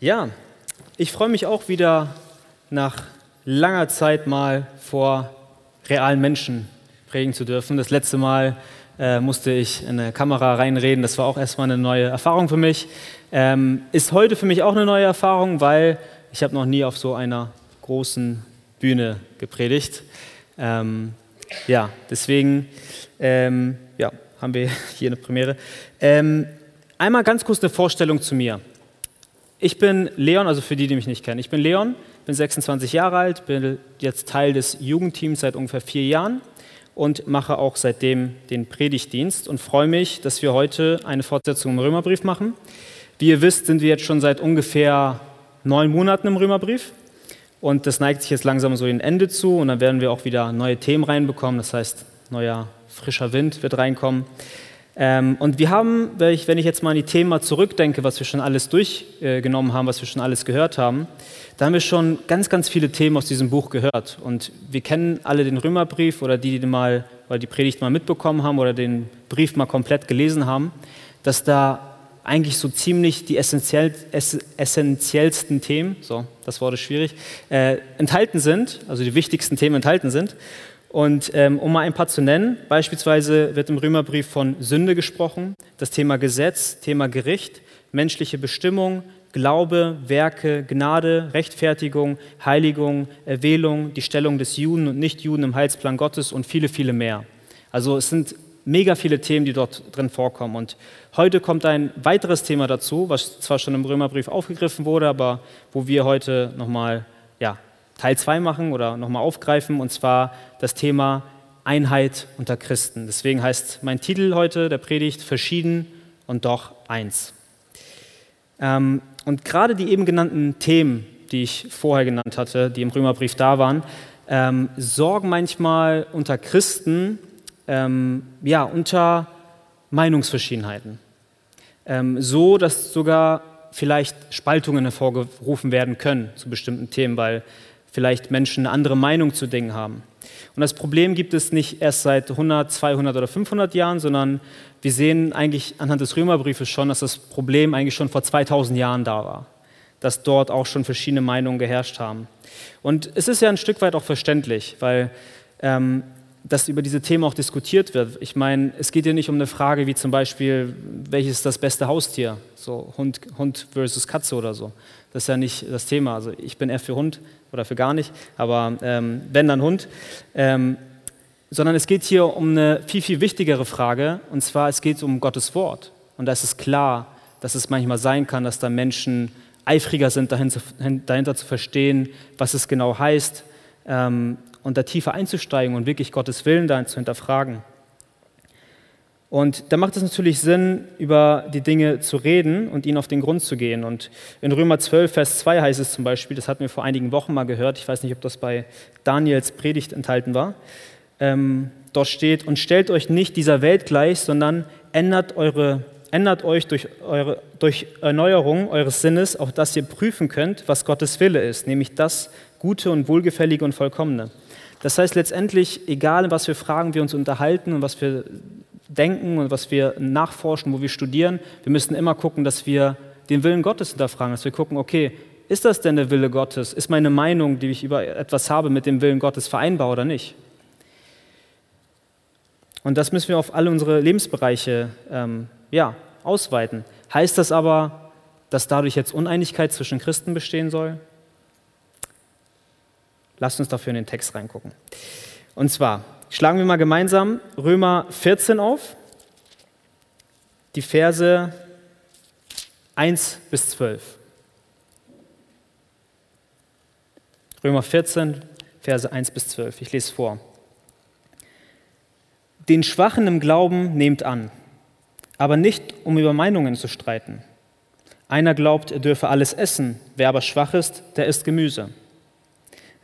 Ja, ich freue mich auch wieder nach langer Zeit mal vor realen Menschen predigen zu dürfen. Das letzte Mal äh, musste ich in eine Kamera reinreden. Das war auch erstmal eine neue Erfahrung für mich. Ähm, ist heute für mich auch eine neue Erfahrung, weil ich habe noch nie auf so einer großen Bühne gepredigt. Ähm, ja, deswegen ähm, ja, haben wir hier eine Premiere. Ähm, einmal ganz kurz eine Vorstellung zu mir. Ich bin Leon, also für die, die mich nicht kennen. Ich bin Leon, bin 26 Jahre alt, bin jetzt Teil des Jugendteams seit ungefähr vier Jahren und mache auch seitdem den Predigtdienst und freue mich, dass wir heute eine Fortsetzung im Römerbrief machen. Wie ihr wisst, sind wir jetzt schon seit ungefähr neun Monaten im Römerbrief und das neigt sich jetzt langsam so ein Ende zu und dann werden wir auch wieder neue Themen reinbekommen. Das heißt, neuer frischer Wind wird reinkommen. Ähm, und wir haben, wenn ich, jetzt mal an die Themen zurückdenke, was wir schon alles durchgenommen haben, was wir schon alles gehört haben, da haben wir schon ganz, ganz viele Themen aus diesem Buch gehört. Und wir kennen alle den Römerbrief oder die, die mal oder die Predigt mal mitbekommen haben oder den Brief mal komplett gelesen haben, dass da eigentlich so ziemlich die essentiell, ess, essentiellsten Themen, so, das Wort ist schwierig, äh, enthalten sind, also die wichtigsten Themen enthalten sind. Und ähm, um mal ein paar zu nennen, beispielsweise wird im Römerbrief von Sünde gesprochen, das Thema Gesetz, Thema Gericht, menschliche Bestimmung, Glaube, Werke, Gnade, Rechtfertigung, Heiligung, Erwählung, die Stellung des Juden und Nichtjuden im Heilsplan Gottes und viele, viele mehr. Also es sind mega viele Themen, die dort drin vorkommen. Und heute kommt ein weiteres Thema dazu, was zwar schon im Römerbrief aufgegriffen wurde, aber wo wir heute nochmal Teil 2 machen oder nochmal aufgreifen, und zwar das Thema Einheit unter Christen. Deswegen heißt mein Titel heute der Predigt Verschieden und doch eins. Ähm, und gerade die eben genannten Themen, die ich vorher genannt hatte, die im Römerbrief da waren, ähm, sorgen manchmal unter Christen ähm, ja, unter Meinungsverschiedenheiten. Ähm, so, dass sogar vielleicht Spaltungen hervorgerufen werden können zu bestimmten Themen, weil vielleicht Menschen eine andere Meinung zu Dingen haben. Und das Problem gibt es nicht erst seit 100, 200 oder 500 Jahren, sondern wir sehen eigentlich anhand des Römerbriefes schon, dass das Problem eigentlich schon vor 2000 Jahren da war, dass dort auch schon verschiedene Meinungen geherrscht haben. Und es ist ja ein Stück weit auch verständlich, weil ähm, dass über diese Themen auch diskutiert wird. Ich meine, es geht ja nicht um eine Frage wie zum Beispiel, welches ist das beste Haustier? So Hund, Hund versus Katze oder so. Das ist ja nicht das Thema. Also ich bin eher für Hund oder für gar nicht, aber ähm, wenn dann Hund. Ähm, sondern es geht hier um eine viel, viel wichtigere Frage, und zwar es geht um Gottes Wort. Und da ist es klar, dass es manchmal sein kann, dass da Menschen eifriger sind, dahinter zu verstehen, was es genau heißt. Ähm, und da tiefer einzusteigen und wirklich Gottes Willen da zu hinterfragen. Und da macht es natürlich Sinn, über die Dinge zu reden und ihnen auf den Grund zu gehen. Und in Römer 12, Vers 2 heißt es zum Beispiel, das hatten wir vor einigen Wochen mal gehört, ich weiß nicht, ob das bei Daniels Predigt enthalten war, ähm, dort steht, und stellt euch nicht dieser Welt gleich, sondern ändert, eure, ändert euch durch, eure, durch Erneuerung eures Sinnes, auch dass ihr prüfen könnt, was Gottes Wille ist, nämlich das Gute und Wohlgefällige und Vollkommene. Das heißt letztendlich, egal was für Fragen wir uns unterhalten und was wir denken und was wir nachforschen, wo wir studieren, wir müssen immer gucken, dass wir den Willen Gottes hinterfragen, dass wir gucken, okay, ist das denn der Wille Gottes? Ist meine Meinung, die ich über etwas habe, mit dem Willen Gottes vereinbar oder nicht? Und das müssen wir auf alle unsere Lebensbereiche ähm, ja, ausweiten. Heißt das aber, dass dadurch jetzt Uneinigkeit zwischen Christen bestehen soll? Lasst uns dafür in den Text reingucken. Und zwar schlagen wir mal gemeinsam Römer 14 auf, die Verse 1 bis 12. Römer 14, Verse 1 bis 12. Ich lese vor. Den Schwachen im Glauben nehmt an, aber nicht, um über Meinungen zu streiten. Einer glaubt, er dürfe alles essen, wer aber schwach ist, der isst Gemüse.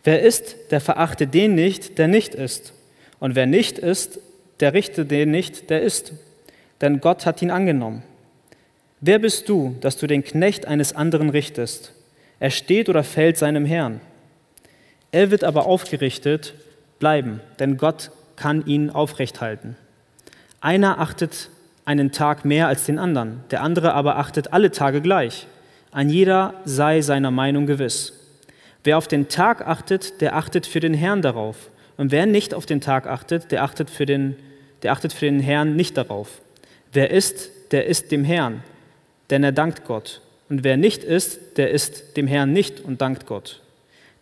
Wer isst, der verachte den nicht, der nicht isst. Und wer nicht isst, der richte den nicht, der isst. Denn Gott hat ihn angenommen. Wer bist du, dass du den Knecht eines anderen richtest? Er steht oder fällt seinem Herrn. Er wird aber aufgerichtet bleiben, denn Gott kann ihn aufrecht halten. Einer achtet einen Tag mehr als den anderen, der andere aber achtet alle Tage gleich. Ein jeder sei seiner Meinung gewiss. Wer auf den Tag achtet, der achtet für den Herrn darauf. Und wer nicht auf den Tag achtet, der achtet für den, der achtet für den Herrn nicht darauf. Wer ist, der ist dem Herrn, denn er dankt Gott. Und wer nicht ist, der ist dem Herrn nicht und dankt Gott.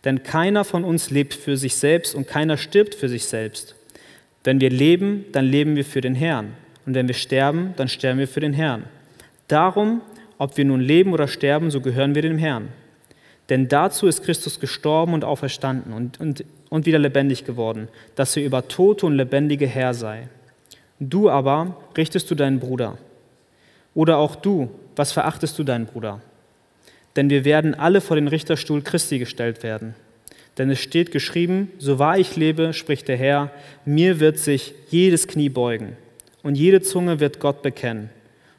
Denn keiner von uns lebt für sich selbst und keiner stirbt für sich selbst. Wenn wir leben, dann leben wir für den Herrn. Und wenn wir sterben, dann sterben wir für den Herrn. Darum, ob wir nun leben oder sterben, so gehören wir dem Herrn. Denn dazu ist Christus gestorben und auferstanden und, und, und wieder lebendig geworden, dass er über Tote und Lebendige Herr sei. Du aber richtest du deinen Bruder. Oder auch du, was verachtest du deinen Bruder? Denn wir werden alle vor den Richterstuhl Christi gestellt werden. Denn es steht geschrieben, so wahr ich lebe, spricht der Herr, mir wird sich jedes Knie beugen und jede Zunge wird Gott bekennen.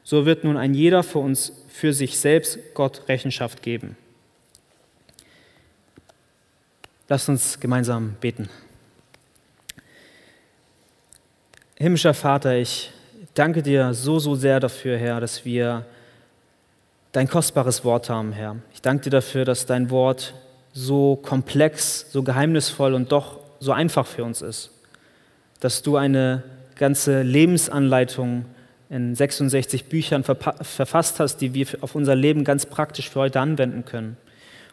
So wird nun ein jeder für uns für sich selbst Gott Rechenschaft geben. Lasst uns gemeinsam beten. Himmlischer Vater, ich danke dir so, so sehr dafür, Herr, dass wir dein kostbares Wort haben, Herr. Ich danke dir dafür, dass dein Wort so komplex, so geheimnisvoll und doch so einfach für uns ist. Dass du eine ganze Lebensanleitung in 66 Büchern verfasst hast, die wir auf unser Leben ganz praktisch für heute anwenden können.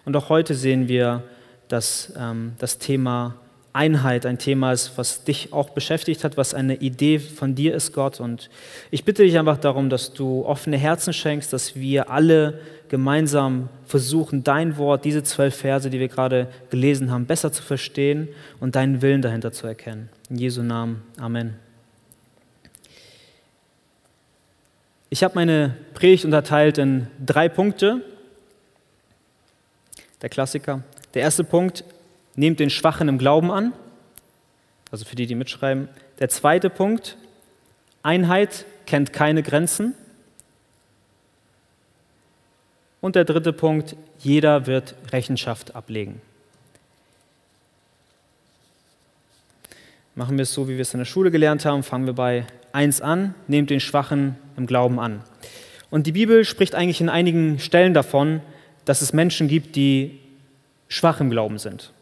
Und auch heute sehen wir, dass ähm, das Thema Einheit ein Thema ist, was dich auch beschäftigt hat, was eine Idee von dir ist, Gott. Und ich bitte dich einfach darum, dass du offene Herzen schenkst, dass wir alle gemeinsam versuchen, dein Wort, diese zwölf Verse, die wir gerade gelesen haben, besser zu verstehen und deinen Willen dahinter zu erkennen. In Jesu Namen. Amen. Ich habe meine Predigt unterteilt in drei Punkte. Der Klassiker. Der erste Punkt, nehmt den Schwachen im Glauben an. Also für die, die mitschreiben. Der zweite Punkt, Einheit kennt keine Grenzen. Und der dritte Punkt, jeder wird Rechenschaft ablegen. Machen wir es so, wie wir es in der Schule gelernt haben. Fangen wir bei 1 an, nehmt den Schwachen im Glauben an. Und die Bibel spricht eigentlich in einigen Stellen davon, dass es Menschen gibt, die schwach im Glauben sind.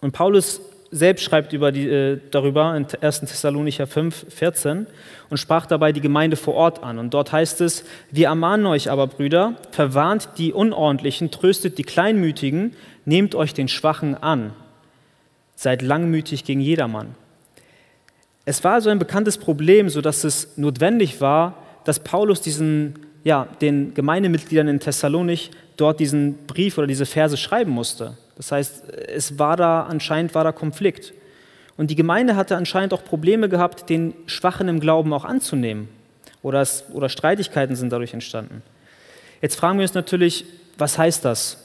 Und Paulus selbst schreibt über die, äh, darüber in 1. Thessalonicher 5, 14 und sprach dabei die Gemeinde vor Ort an. Und dort heißt es, wir ermahnen euch aber, Brüder, verwarnt die Unordentlichen, tröstet die Kleinmütigen, nehmt euch den Schwachen an, seid langmütig gegen jedermann. Es war so ein bekanntes Problem, sodass es notwendig war, dass Paulus diesen, ja, den Gemeindemitgliedern in Thessalonich dort diesen Brief oder diese Verse schreiben musste. Das heißt, es war da anscheinend war da Konflikt. Und die Gemeinde hatte anscheinend auch Probleme gehabt, den Schwachen im Glauben auch anzunehmen. Oder, es, oder Streitigkeiten sind dadurch entstanden. Jetzt fragen wir uns natürlich, was heißt das?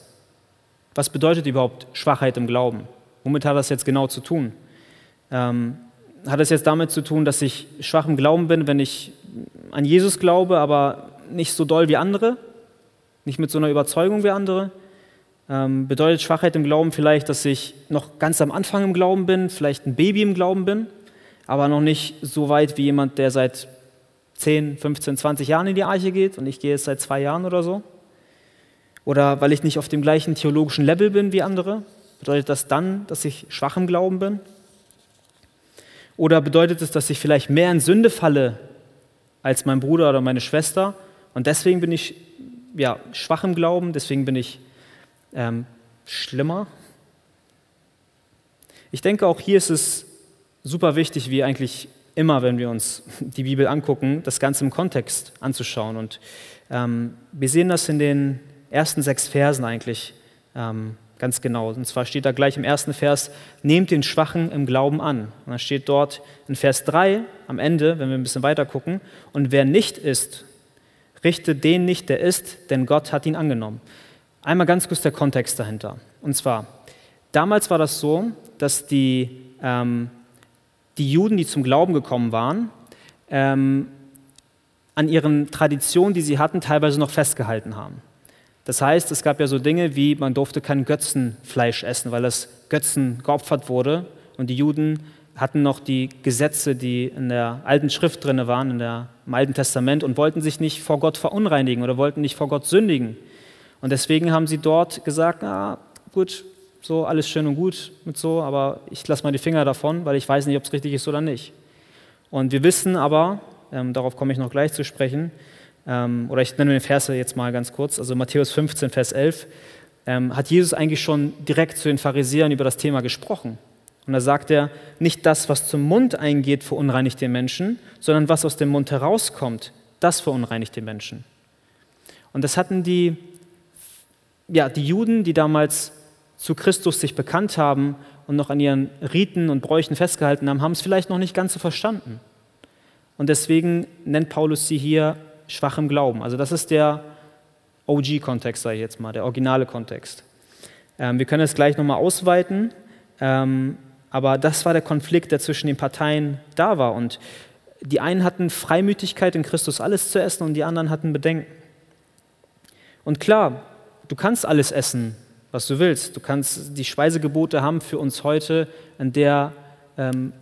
Was bedeutet überhaupt Schwachheit im Glauben? Womit hat das jetzt genau zu tun? Ähm, hat es jetzt damit zu tun, dass ich schwach im Glauben bin, wenn ich an Jesus glaube, aber nicht so doll wie andere? Nicht mit so einer Überzeugung wie andere? Ähm, bedeutet Schwachheit im Glauben vielleicht, dass ich noch ganz am Anfang im Glauben bin, vielleicht ein Baby im Glauben bin, aber noch nicht so weit wie jemand, der seit 10, 15, 20 Jahren in die Arche geht und ich gehe jetzt seit zwei Jahren oder so? Oder weil ich nicht auf dem gleichen theologischen Level bin wie andere? Bedeutet das dann, dass ich schwach im Glauben bin? Oder bedeutet es, dass ich vielleicht mehr in Sünde falle als mein Bruder oder meine Schwester und deswegen bin ich ja, schwach im Glauben, deswegen bin ich ähm, schlimmer. Ich denke, auch hier ist es super wichtig, wie eigentlich immer, wenn wir uns die Bibel angucken, das Ganze im Kontext anzuschauen. Und ähm, wir sehen das in den ersten sechs Versen eigentlich ähm, ganz genau. Und zwar steht da gleich im ersten Vers, nehmt den Schwachen im Glauben an. Und dann steht dort in Vers 3 am Ende, wenn wir ein bisschen weiter gucken, und wer nicht ist, richte den nicht, der ist, denn Gott hat ihn angenommen. Einmal ganz kurz der Kontext dahinter. Und zwar, damals war das so, dass die, ähm, die Juden, die zum Glauben gekommen waren, ähm, an ihren Traditionen, die sie hatten, teilweise noch festgehalten haben. Das heißt, es gab ja so Dinge wie, man durfte kein Götzenfleisch essen, weil das Götzen geopfert wurde. Und die Juden hatten noch die Gesetze, die in der alten Schrift drin waren, in der, im Alten Testament, und wollten sich nicht vor Gott verunreinigen oder wollten nicht vor Gott sündigen. Und deswegen haben sie dort gesagt, na gut, so alles schön und gut mit so, aber ich lasse mal die Finger davon, weil ich weiß nicht, ob es richtig ist oder nicht. Und wir wissen aber, ähm, darauf komme ich noch gleich zu sprechen, ähm, oder ich nenne den Verse jetzt mal ganz kurz, also Matthäus 15, Vers 11, ähm, hat Jesus eigentlich schon direkt zu den Pharisäern über das Thema gesprochen. Und da sagt er, nicht das, was zum Mund eingeht, verunreinigt den Menschen, sondern was aus dem Mund herauskommt, das verunreinigt den Menschen. Und das hatten die, ja, die Juden, die damals zu Christus sich bekannt haben und noch an ihren Riten und Bräuchen festgehalten haben, haben es vielleicht noch nicht ganz so verstanden. Und deswegen nennt Paulus sie hier schwach im Glauben. Also das ist der OG-Kontext, sage ich jetzt mal, der originale Kontext. Ähm, wir können es gleich nochmal ausweiten, ähm, aber das war der Konflikt, der zwischen den Parteien da war. Und die einen hatten Freimütigkeit in Christus alles zu essen und die anderen hatten Bedenken. Und klar, du kannst alles essen, was du willst. Du kannst die Speisegebote haben für uns heute, in der, ähm,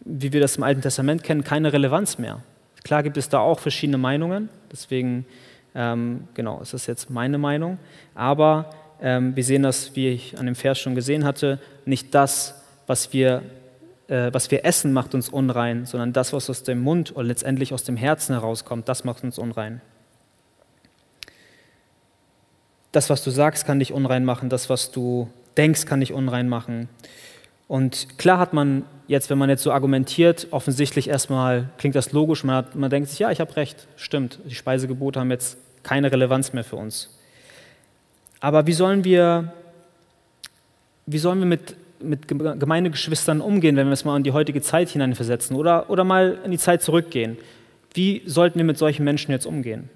wie wir das im Alten Testament kennen, keine Relevanz mehr. Klar gibt es da auch verschiedene Meinungen, deswegen ähm, genau, ist das jetzt meine Meinung. Aber ähm, wir sehen das, wie ich an dem Vers schon gesehen hatte, nicht das, was wir, äh, was wir essen, macht uns unrein, sondern das, was aus dem Mund und letztendlich aus dem Herzen herauskommt, das macht uns unrein. Das, was du sagst, kann dich unrein machen, das, was du denkst, kann dich unrein machen. Und klar hat man jetzt, wenn man jetzt so argumentiert, offensichtlich erstmal klingt das logisch, man, hat, man denkt sich, ja, ich habe recht, stimmt, die Speisegebote haben jetzt keine Relevanz mehr für uns. Aber wie sollen wir, wie sollen wir mit, mit Gemeindegeschwistern umgehen, wenn wir es mal in die heutige Zeit hineinversetzen oder, oder mal in die Zeit zurückgehen? Wie sollten wir mit solchen Menschen jetzt umgehen,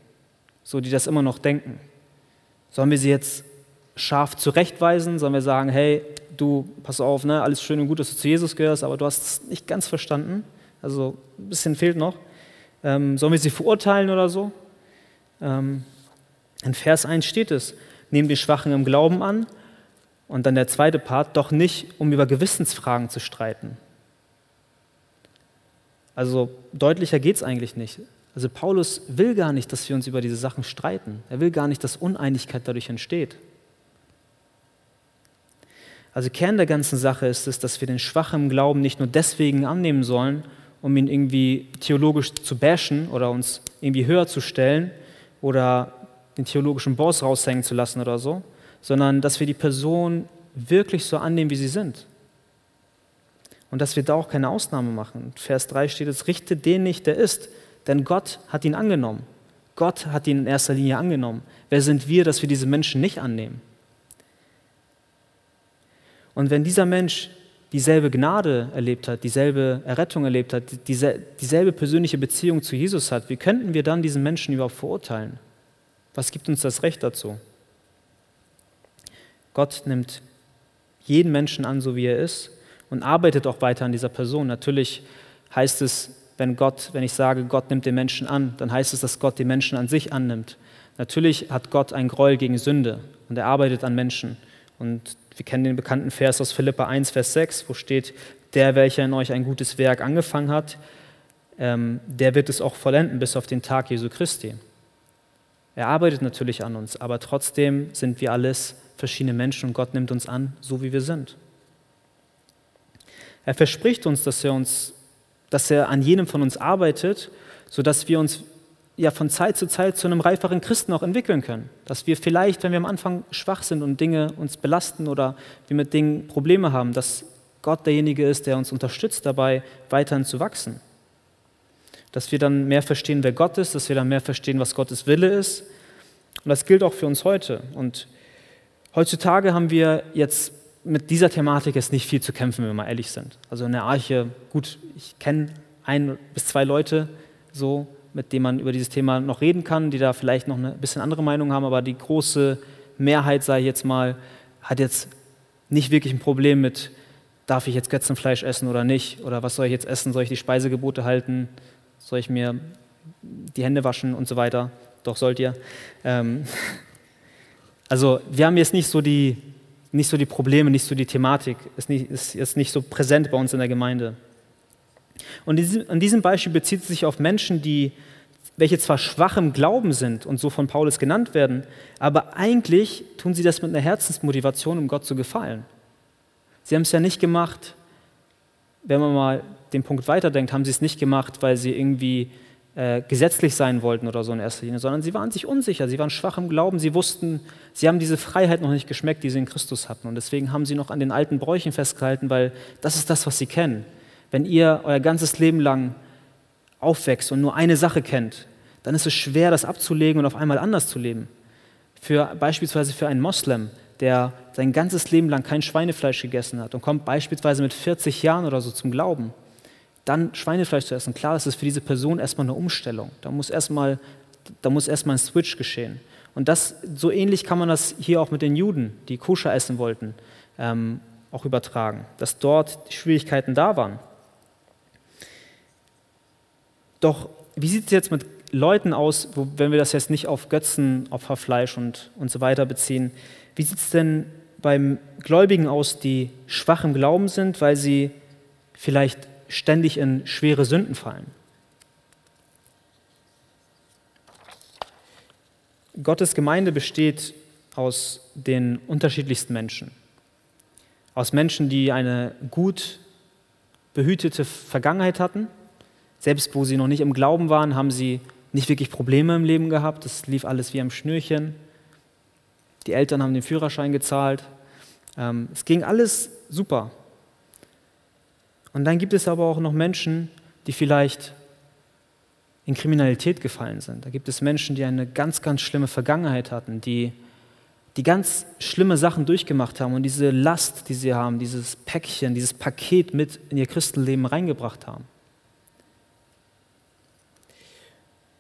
so die das immer noch denken? Sollen wir sie jetzt scharf zurechtweisen? Sollen wir sagen, hey, du, pass auf, ne, alles schön und gut, dass du zu Jesus gehörst, aber du hast es nicht ganz verstanden? Also ein bisschen fehlt noch. Ähm, sollen wir sie verurteilen oder so? Ähm, in Vers 1 steht es, nehmen die Schwachen im Glauben an. Und dann der zweite Part, doch nicht, um über Gewissensfragen zu streiten. Also deutlicher geht es eigentlich nicht. Also Paulus will gar nicht, dass wir uns über diese Sachen streiten. Er will gar nicht, dass Uneinigkeit dadurch entsteht. Also Kern der ganzen Sache ist es, dass wir den Schwachen Glauben nicht nur deswegen annehmen sollen, um ihn irgendwie theologisch zu bashen oder uns irgendwie höher zu stellen oder den theologischen Boss raushängen zu lassen oder so, sondern dass wir die Person wirklich so annehmen, wie sie sind. Und dass wir da auch keine Ausnahme machen. Vers 3 steht es, richte den nicht, der ist, denn Gott hat ihn angenommen. Gott hat ihn in erster Linie angenommen. Wer sind wir, dass wir diese Menschen nicht annehmen? Und wenn dieser Mensch dieselbe Gnade erlebt hat, dieselbe Errettung erlebt hat, dieselbe persönliche Beziehung zu Jesus hat, wie könnten wir dann diesen Menschen überhaupt verurteilen? Was gibt uns das Recht dazu? Gott nimmt jeden Menschen an, so wie er ist, und arbeitet auch weiter an dieser Person. Natürlich heißt es wenn Gott, wenn ich sage, Gott nimmt den Menschen an, dann heißt es, dass Gott den Menschen an sich annimmt. Natürlich hat Gott ein Gräuel gegen Sünde und er arbeitet an Menschen. Und wir kennen den bekannten Vers aus Philippa 1, Vers 6, wo steht, der, welcher in euch ein gutes Werk angefangen hat, ähm, der wird es auch vollenden bis auf den Tag Jesu Christi. Er arbeitet natürlich an uns, aber trotzdem sind wir alles verschiedene Menschen und Gott nimmt uns an, so wie wir sind. Er verspricht uns, dass er uns dass er an jenem von uns arbeitet, sodass wir uns ja von Zeit zu Zeit zu einem reiferen Christen auch entwickeln können. Dass wir vielleicht, wenn wir am Anfang schwach sind und Dinge uns belasten oder wir mit Dingen Probleme haben, dass Gott derjenige ist, der uns unterstützt dabei, weiterhin zu wachsen. Dass wir dann mehr verstehen, wer Gott ist, dass wir dann mehr verstehen, was Gottes Wille ist. Und das gilt auch für uns heute. Und heutzutage haben wir jetzt mit dieser Thematik ist nicht viel zu kämpfen, wenn wir mal ehrlich sind. Also in der Arche, gut, ich kenne ein bis zwei Leute, so, mit denen man über dieses Thema noch reden kann, die da vielleicht noch eine bisschen andere Meinung haben, aber die große Mehrheit, sage ich jetzt mal, hat jetzt nicht wirklich ein Problem mit, darf ich jetzt Götzenfleisch essen oder nicht? Oder was soll ich jetzt essen? Soll ich die Speisegebote halten? Soll ich mir die Hände waschen und so weiter? Doch sollt ihr. Ähm also wir haben jetzt nicht so die nicht so die Probleme, nicht so die Thematik, ist nicht, ist, ist nicht so präsent bei uns in der Gemeinde. Und in diesem Beispiel bezieht es sich auf Menschen, die welche zwar schwach im Glauben sind und so von Paulus genannt werden, aber eigentlich tun sie das mit einer Herzensmotivation, um Gott zu gefallen. Sie haben es ja nicht gemacht, wenn man mal den Punkt weiterdenkt, haben sie es nicht gemacht, weil sie irgendwie äh, gesetzlich sein wollten oder so in erster Linie, sondern sie waren sich unsicher, sie waren schwach im Glauben, sie wussten, sie haben diese Freiheit noch nicht geschmeckt, die sie in Christus hatten. Und deswegen haben sie noch an den alten Bräuchen festgehalten, weil das ist das, was sie kennen. Wenn ihr euer ganzes Leben lang aufwächst und nur eine Sache kennt, dann ist es schwer, das abzulegen und auf einmal anders zu leben. Für, beispielsweise für einen Moslem, der sein ganzes Leben lang kein Schweinefleisch gegessen hat und kommt beispielsweise mit 40 Jahren oder so zum Glauben, dann Schweinefleisch zu essen, klar, das ist für diese Person erstmal eine Umstellung. Da muss erstmal, da muss erstmal ein Switch geschehen. Und das, so ähnlich kann man das hier auch mit den Juden, die Koscher essen wollten, ähm, auch übertragen, dass dort Schwierigkeiten da waren. Doch wie sieht es jetzt mit Leuten aus, wo, wenn wir das jetzt nicht auf Götzen, Opferfleisch und, und so weiter beziehen? Wie sieht es denn beim Gläubigen aus, die schwach im Glauben sind, weil sie vielleicht ständig in schwere Sünden fallen. Gottes Gemeinde besteht aus den unterschiedlichsten Menschen. Aus Menschen, die eine gut behütete Vergangenheit hatten. Selbst wo sie noch nicht im Glauben waren, haben sie nicht wirklich Probleme im Leben gehabt. Es lief alles wie am Schnürchen. Die Eltern haben den Führerschein gezahlt. Ähm, es ging alles super. Und dann gibt es aber auch noch Menschen, die vielleicht in Kriminalität gefallen sind. Da gibt es Menschen, die eine ganz, ganz schlimme Vergangenheit hatten, die, die ganz schlimme Sachen durchgemacht haben und diese Last, die sie haben, dieses Päckchen, dieses Paket mit in ihr Christenleben reingebracht haben.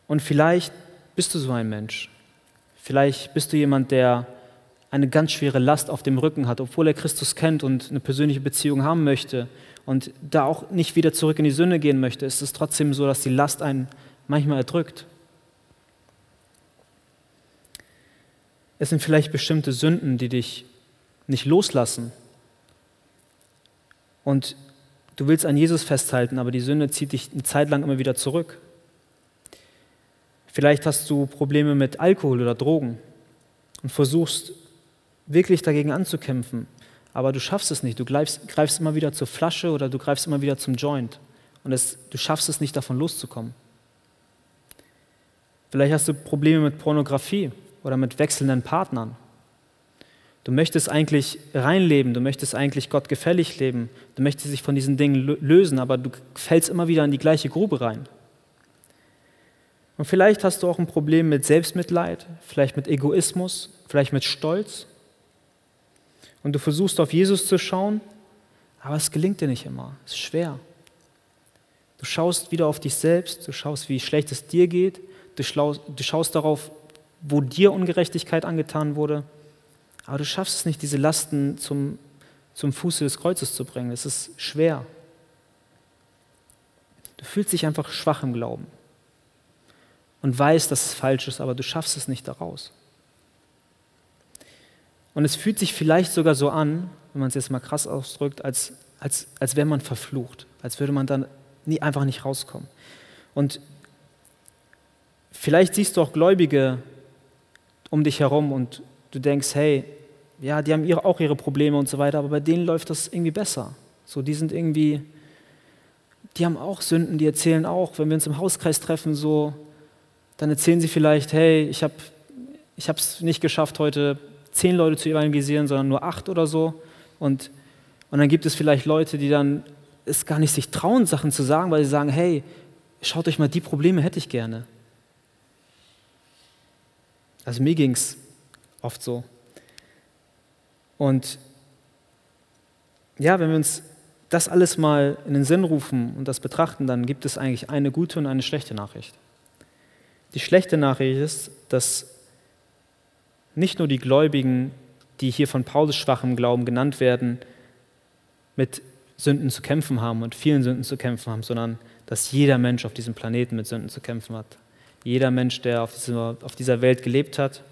Und vielleicht bist du so ein Mensch. Vielleicht bist du jemand, der eine ganz schwere Last auf dem Rücken hat, obwohl er Christus kennt und eine persönliche Beziehung haben möchte und da auch nicht wieder zurück in die Sünde gehen möchte, ist es trotzdem so, dass die Last einen manchmal erdrückt. Es sind vielleicht bestimmte Sünden, die dich nicht loslassen. Und du willst an Jesus festhalten, aber die Sünde zieht dich eine Zeit lang immer wieder zurück. Vielleicht hast du Probleme mit Alkohol oder Drogen und versuchst wirklich dagegen anzukämpfen aber du schaffst es nicht. Du greifst, greifst immer wieder zur Flasche oder du greifst immer wieder zum Joint und es, du schaffst es nicht, davon loszukommen. Vielleicht hast du Probleme mit Pornografie oder mit wechselnden Partnern. Du möchtest eigentlich reinleben, du möchtest eigentlich Gott gefällig leben, du möchtest dich von diesen Dingen lösen, aber du fällst immer wieder in die gleiche Grube rein. Und vielleicht hast du auch ein Problem mit Selbstmitleid, vielleicht mit Egoismus, vielleicht mit Stolz und du versuchst auf Jesus zu schauen, aber es gelingt dir nicht immer. Es ist schwer. Du schaust wieder auf dich selbst, du schaust, wie schlecht es dir geht, du, du schaust darauf, wo dir Ungerechtigkeit angetan wurde, aber du schaffst es nicht, diese Lasten zum, zum Fuße des Kreuzes zu bringen. Es ist schwer. Du fühlst dich einfach schwach im Glauben und weißt, dass es falsch ist, aber du schaffst es nicht daraus. Und es fühlt sich vielleicht sogar so an, wenn man es jetzt mal krass ausdrückt, als, als, als wäre man verflucht, als würde man dann nie, einfach nicht rauskommen. Und vielleicht siehst du auch Gläubige um dich herum und du denkst, hey, ja, die haben ihre, auch ihre Probleme und so weiter, aber bei denen läuft das irgendwie besser. So, die sind irgendwie, die haben auch Sünden, die erzählen auch, wenn wir uns im Hauskreis treffen, so, dann erzählen sie vielleicht, hey, ich habe es nicht geschafft, heute zehn Leute zu evangelisieren, sondern nur acht oder so. Und, und dann gibt es vielleicht Leute, die dann es gar nicht sich trauen, Sachen zu sagen, weil sie sagen, hey, schaut euch mal, die Probleme hätte ich gerne. Also mir ging es oft so. Und ja, wenn wir uns das alles mal in den Sinn rufen und das betrachten, dann gibt es eigentlich eine gute und eine schlechte Nachricht. Die schlechte Nachricht ist, dass nicht nur die Gläubigen, die hier von Paulus schwachem Glauben genannt werden, mit Sünden zu kämpfen haben und vielen Sünden zu kämpfen haben, sondern dass jeder Mensch auf diesem Planeten mit Sünden zu kämpfen hat. Jeder Mensch, der auf dieser, auf dieser Welt gelebt hat,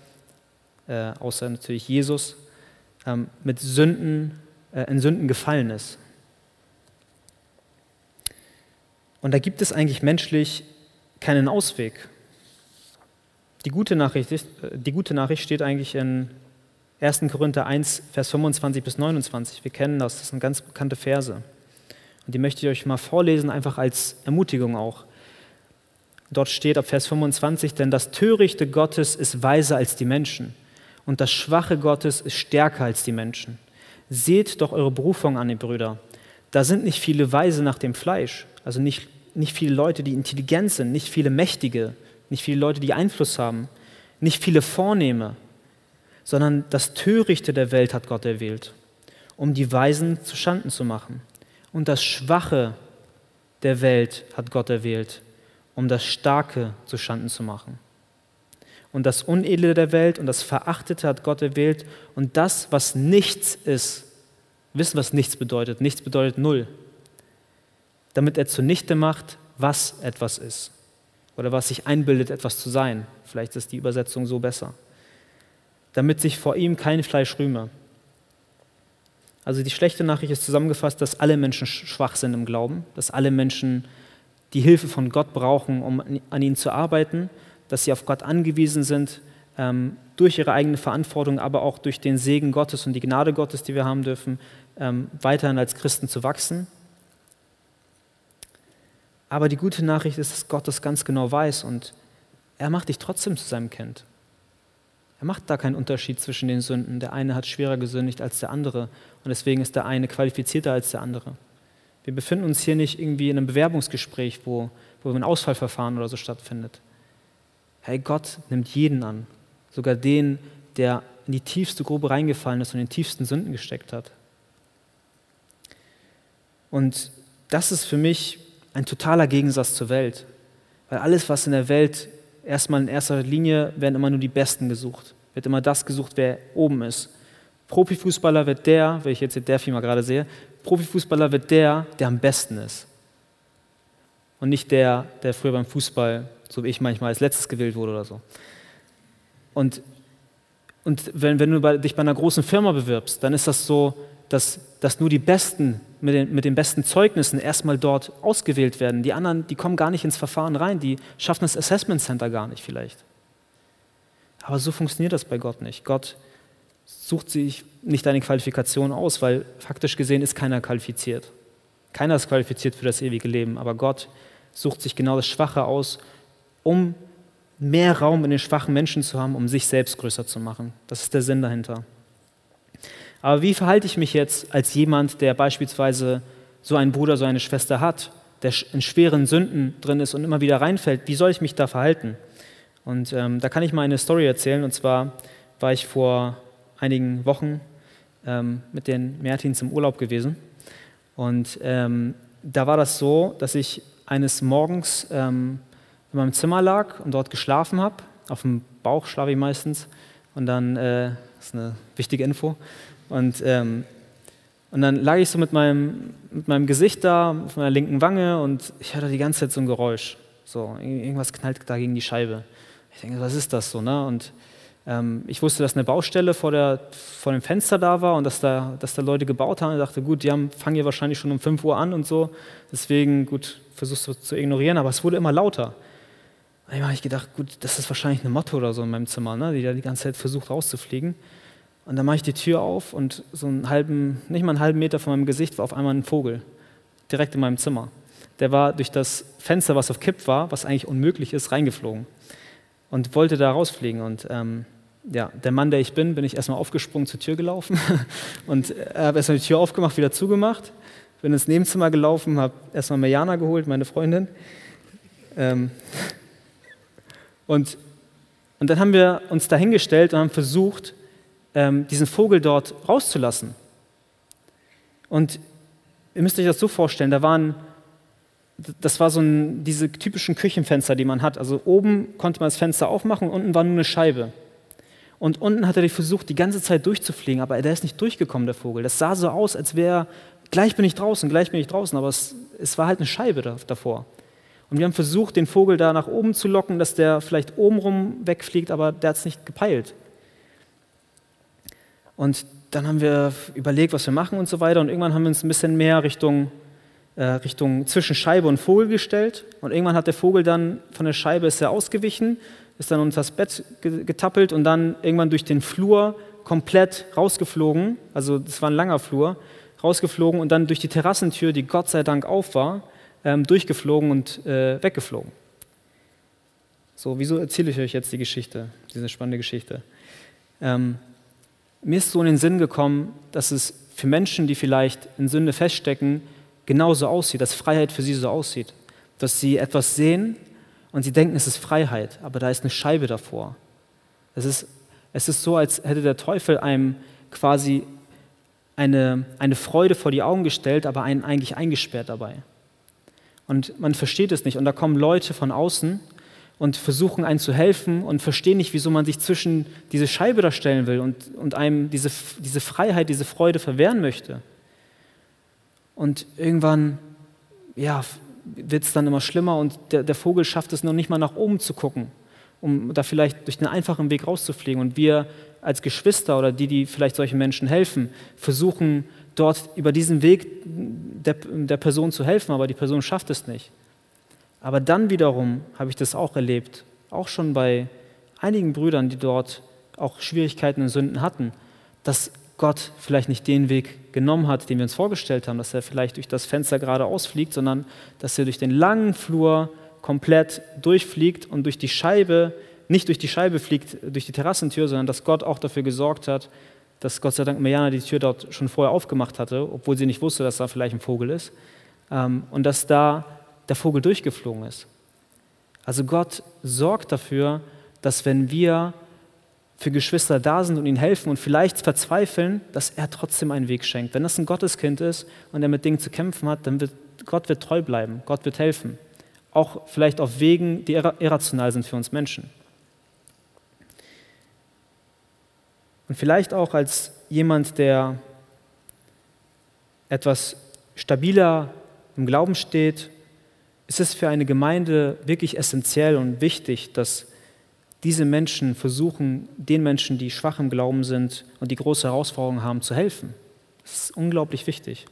äh, außer natürlich Jesus, ähm, mit Sünden, äh, in Sünden gefallen ist. Und da gibt es eigentlich menschlich keinen Ausweg. Die, gute Nachricht ist, äh, die gute Nachricht steht eigentlich in 1. Korinther 1, Vers 25 bis 29. Wir kennen das, das sind ganz bekannte Verse. Und die möchte ich euch mal vorlesen, einfach als Ermutigung auch. Dort steht ab Vers 25, denn das Törichte Gottes ist weiser als die Menschen und das Schwache Gottes ist stärker als die Menschen. Seht doch eure Berufung an, ihr Brüder. Da sind nicht viele Weise nach dem Fleisch, also nicht, nicht viele Leute, die intelligent sind, nicht viele Mächtige, nicht viele Leute, die Einfluss haben, nicht viele Vornehme, sondern das Törichte der Welt hat Gott erwählt, um die Weisen zu Schanden zu machen. Und das Schwache der Welt hat Gott erwählt, um das Starke zu Schanden zu machen. Und das Unedle der Welt und das Verachtete hat Gott erwählt. Und das, was nichts ist, wissen, was nichts bedeutet. Nichts bedeutet null. Damit er zunichte macht, was etwas ist. Oder was sich einbildet, etwas zu sein. Vielleicht ist die Übersetzung so besser. Damit sich vor ihm kein Fleisch rühme. Also die schlechte Nachricht ist zusammengefasst, dass alle Menschen schwach sind im Glauben, dass alle Menschen die Hilfe von Gott brauchen, um an ihnen zu arbeiten, dass sie auf Gott angewiesen sind, ähm, durch ihre eigene Verantwortung, aber auch durch den Segen Gottes und die Gnade Gottes, die wir haben dürfen, ähm, weiterhin als Christen zu wachsen. Aber die gute Nachricht ist, dass Gott das ganz genau weiß und er macht dich trotzdem zu seinem Kind. Er macht da keinen Unterschied zwischen den Sünden. Der eine hat schwerer gesündigt als der andere und deswegen ist der eine qualifizierter als der andere. Wir befinden uns hier nicht irgendwie in einem Bewerbungsgespräch, wo, wo ein Ausfallverfahren oder so stattfindet. Hey, Gott nimmt jeden an, sogar den, der in die tiefste Grube reingefallen ist und in den tiefsten Sünden gesteckt hat. Und das ist für mich ein totaler Gegensatz zur Welt, weil alles, was in der Welt erstmal in erster Linie werden immer nur die Besten gesucht, wird immer das gesucht, wer oben ist. Profifußballer wird der, wenn ich jetzt der Film mal gerade sehe, Profifußballer wird der, der am besten ist. Und nicht der, der früher beim Fußball, so wie ich manchmal als letztes gewählt wurde oder so. Und, und wenn, wenn du bei, dich bei einer großen Firma bewirbst, dann ist das so, dass, dass nur die Besten mit den, mit den besten Zeugnissen erstmal dort ausgewählt werden. Die anderen, die kommen gar nicht ins Verfahren rein, die schaffen das Assessment Center gar nicht vielleicht. Aber so funktioniert das bei Gott nicht. Gott sucht sich nicht deine Qualifikation aus, weil faktisch gesehen ist keiner qualifiziert. Keiner ist qualifiziert für das ewige Leben, aber Gott sucht sich genau das Schwache aus, um mehr Raum in den schwachen Menschen zu haben, um sich selbst größer zu machen. Das ist der Sinn dahinter. Aber wie verhalte ich mich jetzt als jemand, der beispielsweise so einen Bruder, so eine Schwester hat, der in schweren Sünden drin ist und immer wieder reinfällt? Wie soll ich mich da verhalten? Und ähm, da kann ich mal eine Story erzählen. Und zwar war ich vor einigen Wochen ähm, mit den Mertins im Urlaub gewesen. Und ähm, da war das so, dass ich eines Morgens ähm, in meinem Zimmer lag und dort geschlafen habe. Auf dem Bauch schlafe ich meistens. Und dann, äh, das ist eine wichtige Info. Und, ähm, und dann lag ich so mit meinem, mit meinem Gesicht da auf meiner linken Wange und ich hatte die ganze Zeit so ein Geräusch. So, irgendwas knallt da gegen die Scheibe. Ich denke, was ist das so? Ne? Und ähm, ich wusste, dass eine Baustelle vor, der, vor dem Fenster da war und dass da, dass da Leute gebaut haben. Ich dachte, gut, die haben, fangen hier wahrscheinlich schon um 5 Uhr an und so. Deswegen, gut, versuchst du zu ignorieren, aber es wurde immer lauter. Einmal habe ich gedacht, gut, das ist wahrscheinlich eine Motte oder so in meinem Zimmer, ne, die da die ganze Zeit versucht rauszufliegen. Und dann mache ich die Tür auf und so einen halben, nicht mal einen halben Meter von meinem Gesicht war auf einmal ein Vogel, direkt in meinem Zimmer. Der war durch das Fenster, was auf Kipp war, was eigentlich unmöglich ist, reingeflogen und wollte da rausfliegen. Und ähm, ja, der Mann, der ich bin, bin ich erstmal aufgesprungen zur Tür gelaufen und äh, habe erstmal die Tür aufgemacht, wieder zugemacht, bin ins Nebenzimmer gelaufen, habe erstmal Mariana geholt, meine Freundin. Ähm, und, und dann haben wir uns dahingestellt und haben versucht, ähm, diesen Vogel dort rauszulassen. Und ihr müsst euch das so vorstellen, da waren das war so ein, diese typischen Küchenfenster, die man hat. Also oben konnte man das Fenster aufmachen, unten war nur eine Scheibe. Und unten hat er versucht, die ganze Zeit durchzufliegen, aber der ist nicht durchgekommen, der Vogel. Das sah so aus, als wäre, gleich bin ich draußen, gleich bin ich draußen, aber es, es war halt eine Scheibe da, davor. Und wir haben versucht, den Vogel da nach oben zu locken, dass der vielleicht obenrum wegfliegt, aber der hat es nicht gepeilt. Und dann haben wir überlegt, was wir machen und so weiter. Und irgendwann haben wir uns ein bisschen mehr Richtung äh, Richtung zwischen Scheibe und Vogel gestellt. Und irgendwann hat der Vogel dann von der Scheibe ist ausgewichen, ist dann unter das Bett getappelt und dann irgendwann durch den Flur komplett rausgeflogen. Also das war ein langer Flur, rausgeflogen und dann durch die Terrassentür, die Gott sei Dank auf war, ähm, durchgeflogen und äh, weggeflogen. So, wieso erzähle ich euch jetzt die Geschichte, diese spannende Geschichte? Ähm, mir ist so in den Sinn gekommen, dass es für Menschen, die vielleicht in Sünde feststecken, genauso aussieht, dass Freiheit für sie so aussieht. Dass sie etwas sehen und sie denken, es ist Freiheit, aber da ist eine Scheibe davor. Es ist, es ist so, als hätte der Teufel einem quasi eine, eine Freude vor die Augen gestellt, aber einen eigentlich eingesperrt dabei. Und man versteht es nicht. Und da kommen Leute von außen und versuchen einen zu helfen und verstehen nicht, wieso man sich zwischen diese Scheibe da stellen will und, und einem diese, diese Freiheit, diese Freude verwehren möchte. Und irgendwann ja, wird es dann immer schlimmer und der, der Vogel schafft es noch nicht mal nach oben zu gucken, um da vielleicht durch einen einfachen Weg rauszufliegen. Und wir als Geschwister oder die, die vielleicht solchen Menschen helfen, versuchen dort über diesen Weg der, der Person zu helfen, aber die Person schafft es nicht. Aber dann wiederum habe ich das auch erlebt, auch schon bei einigen Brüdern, die dort auch Schwierigkeiten und Sünden hatten, dass Gott vielleicht nicht den Weg genommen hat, den wir uns vorgestellt haben, dass er vielleicht durch das Fenster geradeaus fliegt, sondern dass er durch den langen Flur komplett durchfliegt und durch die Scheibe, nicht durch die Scheibe fliegt, durch die Terrassentür, sondern dass Gott auch dafür gesorgt hat, dass Gott sei Dank Mariana die Tür dort schon vorher aufgemacht hatte, obwohl sie nicht wusste, dass da vielleicht ein Vogel ist, ähm, und dass da der Vogel durchgeflogen ist. Also Gott sorgt dafür, dass wenn wir für Geschwister da sind und ihnen helfen und vielleicht verzweifeln, dass er trotzdem einen Weg schenkt. Wenn das ein Gotteskind ist und er mit Dingen zu kämpfen hat, dann wird Gott wird treu bleiben, Gott wird helfen. Auch vielleicht auf Wegen, die irrational sind für uns Menschen. Und vielleicht auch als jemand, der etwas stabiler im Glauben steht, ist es für eine Gemeinde wirklich essentiell und wichtig, dass diese Menschen versuchen, den Menschen, die schwach im Glauben sind und die große Herausforderungen haben, zu helfen. Das ist unglaublich wichtig.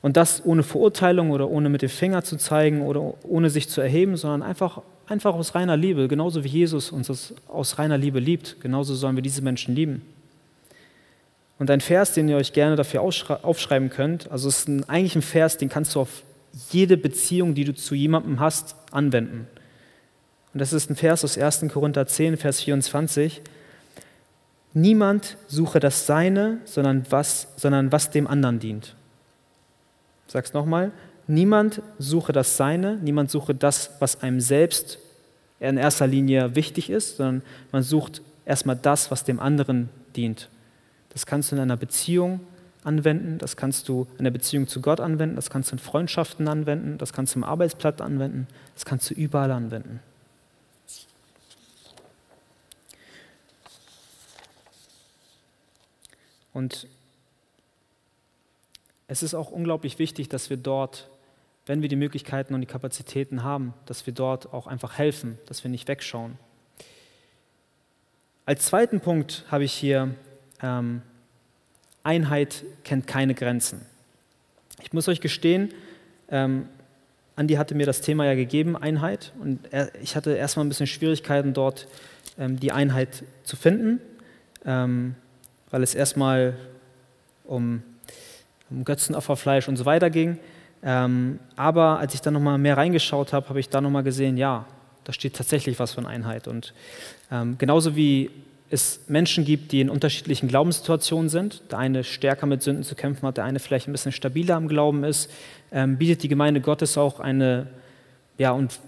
Und das ohne Verurteilung oder ohne mit dem Finger zu zeigen oder ohne sich zu erheben, sondern einfach, einfach aus reiner Liebe. Genauso wie Jesus uns aus reiner Liebe liebt, genauso sollen wir diese Menschen lieben. Und ein Vers, den ihr euch gerne dafür aufschreiben könnt, also es ist ein, eigentlich ein Vers, den kannst du auf jede Beziehung, die du zu jemandem hast, anwenden. Und das ist ein Vers aus 1. Korinther 10, Vers 24. Niemand suche das Seine, sondern was, sondern was dem anderen dient. Ich sag's nochmal. Niemand suche das Seine, niemand suche das, was einem selbst in erster Linie wichtig ist, sondern man sucht erstmal das, was dem anderen dient. Das kannst du in einer Beziehung anwenden, das kannst du in der Beziehung zu Gott anwenden, das kannst du in Freundschaften anwenden, das kannst du im Arbeitsplatz anwenden, das kannst du überall anwenden. Und es ist auch unglaublich wichtig, dass wir dort, wenn wir die Möglichkeiten und die Kapazitäten haben, dass wir dort auch einfach helfen, dass wir nicht wegschauen. Als zweiten Punkt habe ich hier ähm, Einheit kennt keine Grenzen. Ich muss euch gestehen, ähm, Andi hatte mir das Thema ja gegeben, Einheit, und er, ich hatte erstmal ein bisschen Schwierigkeiten dort, ähm, die Einheit zu finden, ähm, weil es erstmal um, um Götzenopferfleisch und so weiter ging. Ähm, aber als ich dann nochmal mehr reingeschaut habe, habe ich da nochmal gesehen, ja, da steht tatsächlich was von Einheit. Und ähm, genauso wie es Menschen gibt, die in unterschiedlichen Glaubenssituationen sind. Der eine stärker mit Sünden zu kämpfen hat, der eine vielleicht ein bisschen stabiler am Glauben ist, ähm, bietet die Gemeinde Gottes auch eine, ja, und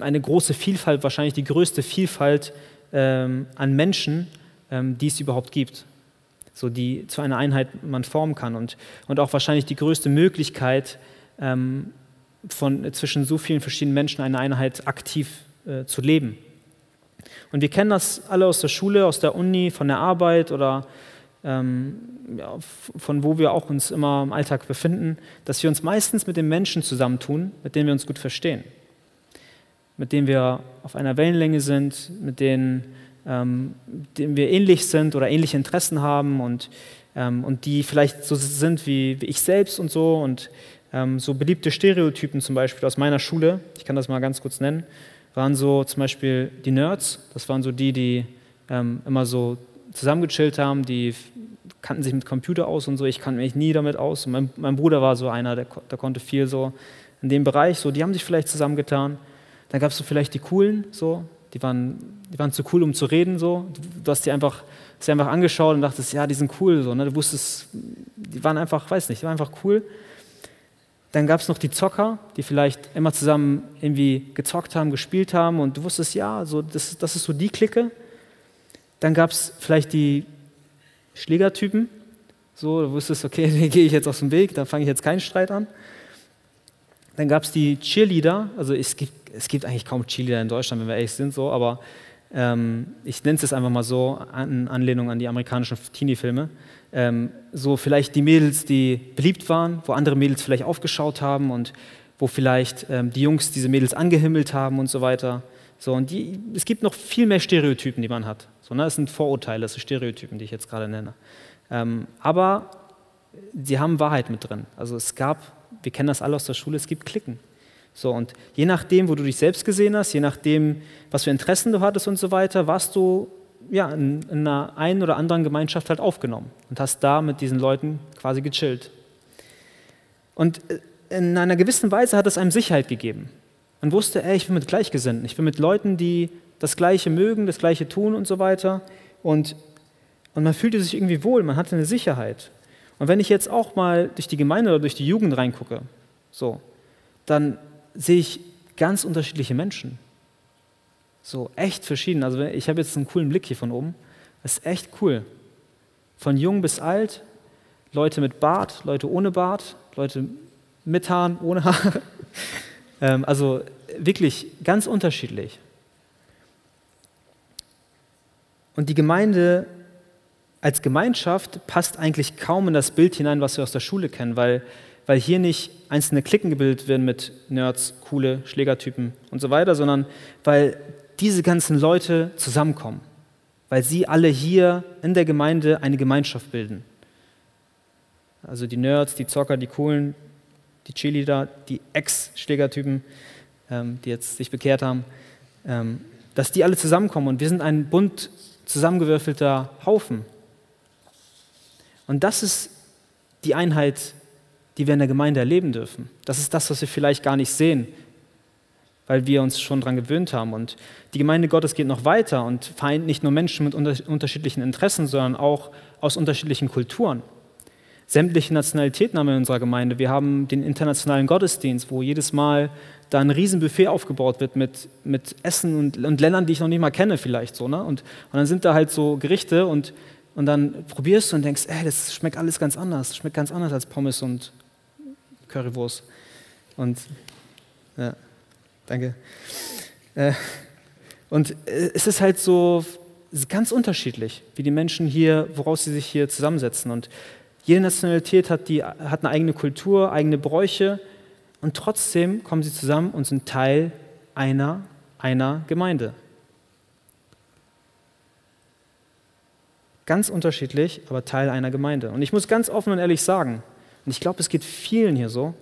eine große Vielfalt, wahrscheinlich die größte Vielfalt ähm, an Menschen, ähm, die es überhaupt gibt. So die zu einer Einheit man formen kann und, und auch wahrscheinlich die größte Möglichkeit, ähm, von, zwischen so vielen verschiedenen Menschen eine Einheit aktiv äh, zu leben. Und wir kennen das alle aus der Schule, aus der Uni, von der Arbeit oder ähm, ja, von wo wir auch uns immer im Alltag befinden, dass wir uns meistens mit den Menschen zusammentun, mit denen wir uns gut verstehen, mit denen wir auf einer Wellenlänge sind, mit denen, ähm, denen wir ähnlich sind oder ähnliche Interessen haben und, ähm, und die vielleicht so sind wie, wie ich selbst und so. Und Ähm, so beliebte Stereotypen zum Beispiel aus meiner Schule, ich kann das mal ganz kurz nennen, waren so zum Beispiel die Nerds. Das waren so die, die ähm, immer so zusammengechillt haben, die kannten sich mit Computer aus und so. Ich kannte mich nie damit aus. Mein, mein, Bruder war so einer, der, der, konnte viel so in dem Bereich. So, die haben sich vielleicht zusammengetan. Dann gab es so vielleicht die Coolen, so, die waren, die waren zu cool, um zu reden. So. Du hast die einfach, sie einfach angeschaut und dachtest, ja, die sind cool. So, ne? Du wusstest, die waren einfach, weiß nicht, die waren einfach cool. Dann gab es noch die Zocker, die vielleicht immer zusammen irgendwie gezockt haben, gespielt haben und du wusstest, ja, so, das, das ist so die Clique. Dann gab es vielleicht die Schlägertypen, so, du wusstest, okay, den gehe ich jetzt aus dem Weg, da fange ich jetzt keinen Streit an. Dann gab es die Cheerleader, also es gibt, es gibt eigentlich kaum Cheerleader in Deutschland, wenn wir ehrlich sind, so, aber ähm, ich nenne es jetzt einfach mal so, in Anlehnung an die amerikanischen Teenie-Filme ähm, so vielleicht die Mädels, die beliebt waren, wo andere Mädels vielleicht aufgeschaut haben und wo vielleicht ähm, die Jungs diese Mädels angehimmelt haben und so weiter. So, und die, es gibt noch viel mehr Stereotypen, die man hat. So, ne? Das sind Vorurteile, das sind Stereotypen, die ich jetzt gerade nenne. Ähm, aber sie haben Wahrheit mit drin. Also es gab, wir kennen das alle aus der Schule, es gibt Klicken. So, und je nachdem, wo du dich selbst gesehen hast, je nachdem, was für Interessen du hattest und so weiter, warst du ja, in, in einer einen oder anderen Gemeinschaft halt aufgenommen und hast da mit diesen Leuten quasi gechillt. Und äh, in einer gewissen Weise hat es einem Sicherheit gegeben. Man wusste, ey, ich bin mit Gleichgesinnten, ich bin mit Leuten, die das Gleiche mögen, das Gleiche tun und so weiter. Und, und man fühlte sich irgendwie wohl, man hatte eine Sicherheit. Und wenn ich jetzt auch mal durch die Gemeinde oder durch die Jugend reingucke, so, dann sehe ich ganz unterschiedliche Menschen. So echt verschieden. Also ich habe jetzt einen coolen Blick hier von oben. Das ist echt cool. Von jung bis alt, Leute mit Bart, Leute ohne Bart, Leute mit Haaren, ohne Haare. ähm, also wirklich ganz unterschiedlich. Und die Gemeinde als Gemeinschaft passt eigentlich kaum in das Bild hinein, was wir aus der Schule kennen, weil, weil hier nicht einzelne Klicken gebildet werden mit Nerds, coole Schlägertypen und so weiter, sondern weil diese ganzen Leute zusammenkommen, weil sie alle hier in der Gemeinde eine Gemeinschaft bilden. Also die Nerds, die Zocker, die Coolen, die Cheerleader, die Ex-Schlägertypen, ähm, die jetzt sich bekehrt haben, ähm, dass die alle zusammenkommen und wir sind ein bunt zusammengewürfelter Haufen. Und das ist die Einheit, die wir in der Gemeinde erleben dürfen. Das ist das, was wir vielleicht gar nicht sehen, weil wir uns schon daran gewöhnt haben. Und die Gemeinde Gottes geht noch weiter und vereint nicht nur Menschen mit unterschiedlichen Interessen, sondern auch aus unterschiedlichen Kulturen. Sämtliche Nationalitäten haben wir in unserer Gemeinde. Wir haben den internationalen Gottesdienst, wo jedes Mal da ein Riesenbuffet aufgebaut wird mit, mit Essen und, und Ländern, die ich noch nicht mal kenne vielleicht. So, ne? und, und dann sind da halt so Gerichte und, und dann probierst du und denkst, ey, das schmeckt alles ganz anders. Das schmeckt ganz anders als Pommes und Currywurst. Und ja. Danke. Äh, und äh, es ist halt so ganz unterschiedlich, wie die Menschen hier, woraus sie sich hier zusammensetzen. Und jede Nationalität hat, die, hat eine eigene Kultur, eigene Bräuche und trotzdem kommen sie zusammen und sind Teil einer, einer Gemeinde. Ganz unterschiedlich, aber Teil einer Gemeinde. Und ich muss ganz offen und ehrlich sagen, und ich glaube, es geht vielen hier so,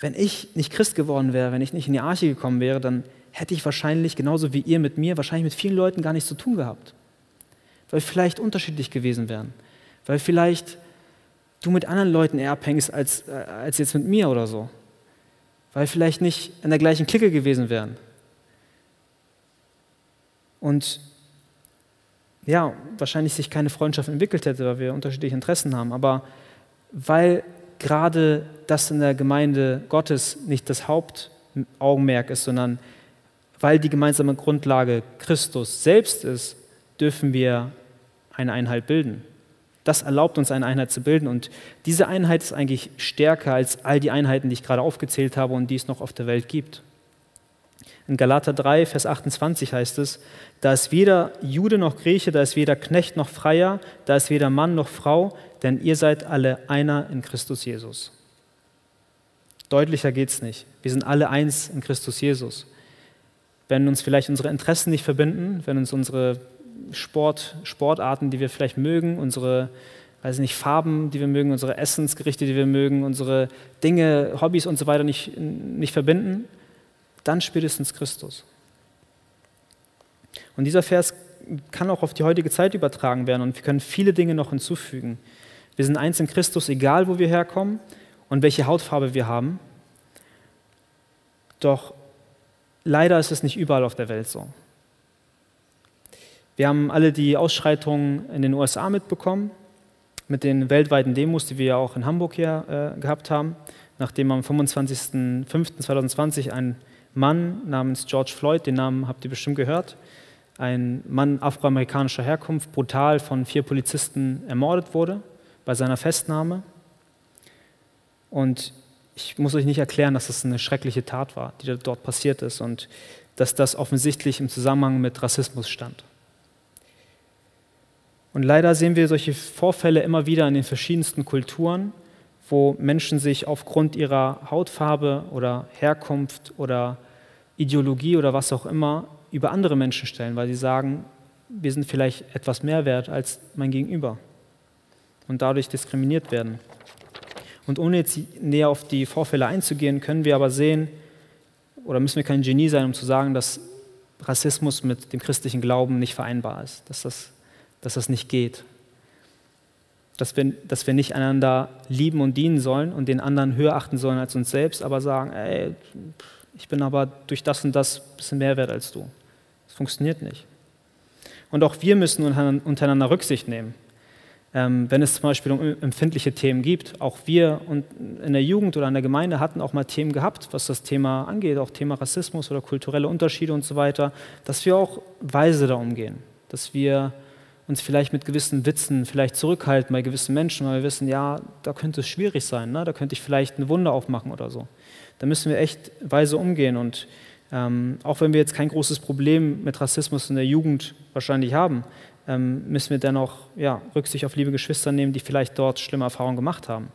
wenn ich nicht Christ geworden wäre, wenn ich nicht in die Arche gekommen wäre, dann hätte ich wahrscheinlich, genauso wie ihr mit mir, wahrscheinlich mit vielen Leuten gar nichts zu tun gehabt. Weil wir vielleicht unterschiedlich gewesen wären. Weil vielleicht du mit anderen Leuten eher abhängst als, äh, als jetzt mit mir oder so. Weil vielleicht nicht in der gleichen Clique gewesen wären. Und ja, wahrscheinlich sich keine Freundschaft entwickelt hätte, weil wir unterschiedliche Interessen haben. Aber weil gerade das in der Gemeinde Gottes nicht das Hauptaugenmerk ist, sondern weil die gemeinsame Grundlage Christus selbst ist, dürfen wir eine Einheit bilden. Das erlaubt uns, eine Einheit zu bilden. Und diese Einheit ist eigentlich stärker als all die Einheiten, die ich gerade aufgezählt habe und die es noch auf der Welt gibt. In Galater 3, Vers 28 heißt es, da ist weder Jude noch Grieche, da ist weder Knecht noch Freier, da ist weder Mann noch Frau, denn ihr seid alle einer in Christus Jesus. Deutlicher geht es nicht. Wir sind alle eins in Christus Jesus. Wenn uns vielleicht unsere Interessen nicht verbinden, wenn uns unsere Sport, Sportarten, die wir vielleicht mögen, unsere weiß nicht, Farben, die wir mögen, unsere Essensgerichte, die wir mögen, unsere Dinge, Hobbys und so weiter nicht, nicht verbinden, dann spätestens Christus. Und dieser Vers kann auch auf die heutige Zeit übertragen werden und wir können viele Dinge noch hinzufügen. Wir sind eins in Christus, egal wo wir herkommen und welche Hautfarbe wir haben. Doch leider ist es nicht überall auf der Welt so. Wir haben alle die Ausschreitungen in den USA mitbekommen, mit den weltweiten Demos, die wir ja auch in Hamburg hier äh, gehabt haben, nachdem am 25.05.2020 ein Mann namens George Floyd, den Namen habt ihr bestimmt gehört, ein Mann afroamerikanischer Herkunft, brutal von vier Polizisten ermordet wurde bei seiner Festnahme. Und ich muss euch nicht erklären, dass das eine schreckliche Tat war, die dort passiert ist und dass das offensichtlich im Zusammenhang mit Rassismus stand. Und leider sehen wir solche Vorfälle immer wieder in den verschiedensten Kulturen, wo Menschen sich aufgrund ihrer Hautfarbe oder Herkunft oder Ideologie oder was auch immer über andere Menschen stellen, weil sie sagen, wir sind vielleicht etwas mehr wert als mein Gegenüber und dadurch diskriminiert werden. Und ohne jetzt näher auf die Vorfälle einzugehen, können wir aber sehen, oder müssen wir kein Genie sein, um zu sagen, dass Rassismus mit dem christlichen Glauben nicht vereinbar ist, dass das dass das nicht geht. Dass wir, dass wir nicht einander lieben und dienen sollen und den anderen höher achten sollen als uns selbst, aber sagen, ey, ich bin aber durch das und das ein bisschen mehr wert als du. Das funktioniert nicht. Und auch wir müssen untereinander Rücksicht nehmen. Ähm, wenn es zum Beispiel um empfindliche Themen gibt, auch wir in der Jugend oder in der Gemeinde hatten auch mal Themen gehabt, was das Thema angeht, auch Thema Rassismus oder kulturelle Unterschiede und so weiter, dass wir auch weise da umgehen, dass wir uns vielleicht mit gewissen Witzen vielleicht zurückhalten bei gewissen Menschen, weil wir wissen, ja, da könnte es schwierig sein, ne? da könnte ich vielleicht eine Wunde aufmachen oder so. Da müssen wir echt weise umgehen und ähm, auch wenn wir jetzt kein großes Problem mit Rassismus in der Jugend wahrscheinlich haben, ähm, müssen wir dennoch ja, Rücksicht auf liebe Geschwister nehmen, die vielleicht dort schlimme Erfahrungen gemacht haben.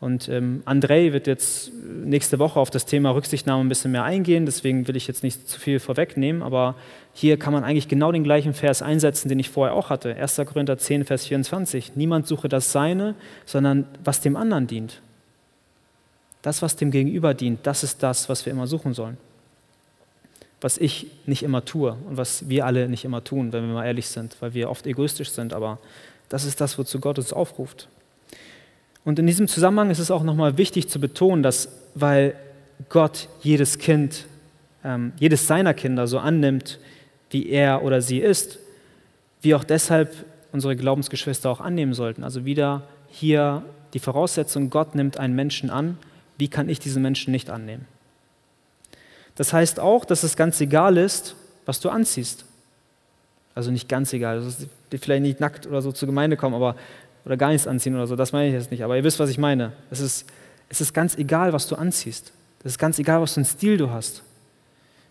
Und ähm, Andrei wird jetzt nächste Woche auf das Thema Rücksichtnahme ein bisschen mehr eingehen, deswegen will ich jetzt nicht zu viel vorwegnehmen, aber hier kann man eigentlich genau den gleichen Vers einsetzen, den ich vorher auch hatte. 1. Korinther 10, Vers 24. Niemand suche das Seine, sondern was dem anderen dient. Das, was dem Gegenüber dient, das ist das, was wir immer suchen sollen. Was ich nicht immer tue und was wir alle nicht immer tun, wenn wir mal ehrlich sind, weil wir oft egoistisch sind, aber das ist das, wozu Gott uns aufruft. Und in diesem Zusammenhang ist es auch nochmal wichtig zu betonen, dass weil Gott jedes Kind, ähm, jedes seiner Kinder so annimmt, wie er oder sie ist, wir auch deshalb unsere Glaubensgeschwister auch annehmen sollten. Also wieder hier die Voraussetzung, Gott nimmt einen Menschen an, wie kann ich diesen Menschen nicht annehmen? Das heißt auch, dass es ganz egal ist, was du anziehst. Also nicht ganz egal, also vielleicht nicht nackt oder so zur Gemeinde kommen, aber oder gar nichts anziehen oder so, das meine ich jetzt nicht, aber ihr wisst, was ich meine. Es ist, es ist ganz egal, was du anziehst. Es ist ganz egal, was für einen Stil du hast.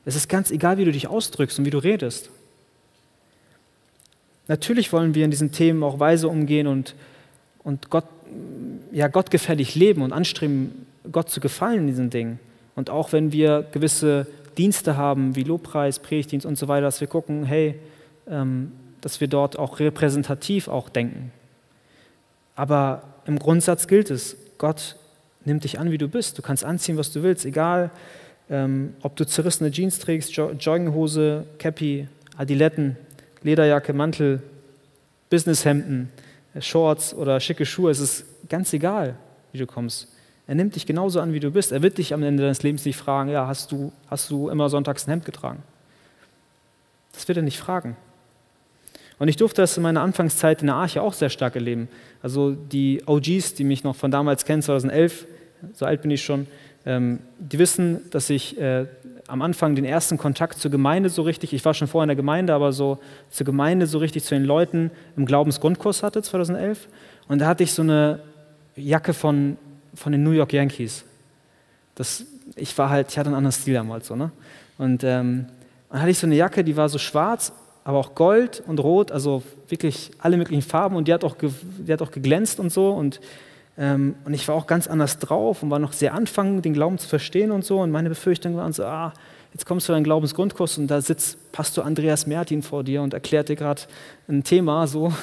Es ist ganz egal, wie du dich ausdrückst und wie du redest. Natürlich wollen wir in diesen Themen auch weise umgehen und, und Gott, ja, gottgefällig leben und anstreben, Gott zu gefallen in diesen Dingen. Und auch wenn wir gewisse Dienste haben, wie Lobpreis, Predigtdienst und so weiter, dass wir gucken, hey, ähm, dass wir dort auch repräsentativ auch denken. Aber im Grundsatz gilt es, Gott nimmt dich an, wie du bist. Du kannst anziehen, was du willst, egal ähm, ob du zerrissene Jeans trägst, jo Jogginghose, Cappy, Adiletten, Lederjacke, Mantel, Businesshemden, äh, Shorts oder schicke Schuhe. Es ist ganz egal, wie du kommst. Er nimmt dich genauso an, wie du bist. Er wird dich am Ende deines Lebens nicht fragen, ja, hast du, hast du immer sonntags ein Hemd getragen? Das wird er nicht fragen. Und ich durfte das in meiner Anfangszeit in der Arche auch sehr stark erleben. Also die OGs, die mich noch von damals kennen, 2011, so alt bin ich schon, ähm, die wissen, dass ich äh, am Anfang den ersten Kontakt zur Gemeinde so richtig, ich war schon vorher in der Gemeinde, aber so zur Gemeinde so richtig zu den Leuten im Glaubensgrundkurs hatte, 2011. Und da hatte ich so eine Jacke von, von den New York Yankees. Das, ich war halt, ich hatte einen anderen Stil damals so, ne? Und ähm, dann hatte ich so eine Jacke, die war so schwarz aber auch Gold und Rot, also wirklich alle möglichen Farben und die hat auch, die hat auch geglänzt und so und, ähm, und ich war auch ganz anders drauf und war noch sehr anfangen, den Glauben zu verstehen und so und meine Befürchtungen waren so, ah, jetzt kommst du in einen Glaubensgrundkurs und da sitzt Pastor Andreas Mertin vor dir und erklärt dir gerade ein Thema so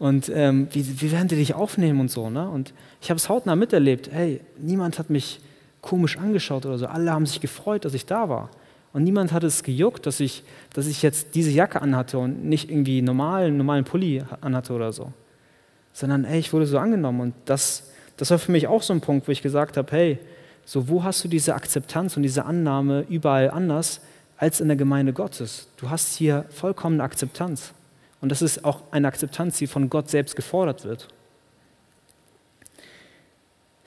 Und ähm, wie, wie werden die dich aufnehmen und so. Ne? Und ich habe es hautnah miterlebt. Hey, niemand hat mich komisch angeschaut oder so. Alle haben sich gefreut, dass ich da war. Und niemand hat es gejuckt, dass ich, dass ich jetzt diese Jacke anhatte und nicht irgendwie normalen, normalen Pulli anhatte oder so. Sondern, ey, ich wurde so angenommen. Und das, das war für mich auch so ein Punkt, wo ich gesagt habe, hey, so wo hast du diese Akzeptanz und diese Annahme überall anders als in der Gemeinde Gottes? Du hast hier vollkommene Akzeptanz. Und das ist auch eine Akzeptanz, die von Gott selbst gefordert wird.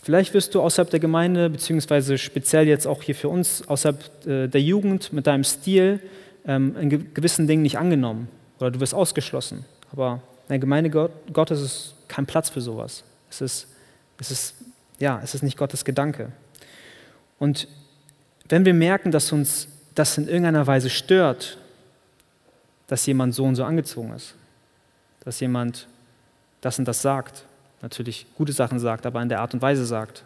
Vielleicht wirst du außerhalb der Gemeinde, beziehungsweise speziell jetzt auch hier für uns, außerhalb äh, der Jugend mit deinem Stil ähm, in gewissen Dingen nicht angenommen oder du wirst ausgeschlossen. Aber in der Gemeinde Gottes ist kein Platz für sowas. Es ist, es ist, ja, es ist nicht Gottes Gedanke. Und wenn wir merken, dass uns das in irgendeiner Weise stört, dass jemand so und so angezogen ist, dass jemand das und das sagt, natürlich gute Sachen sagt, aber in der Art und Weise sagt,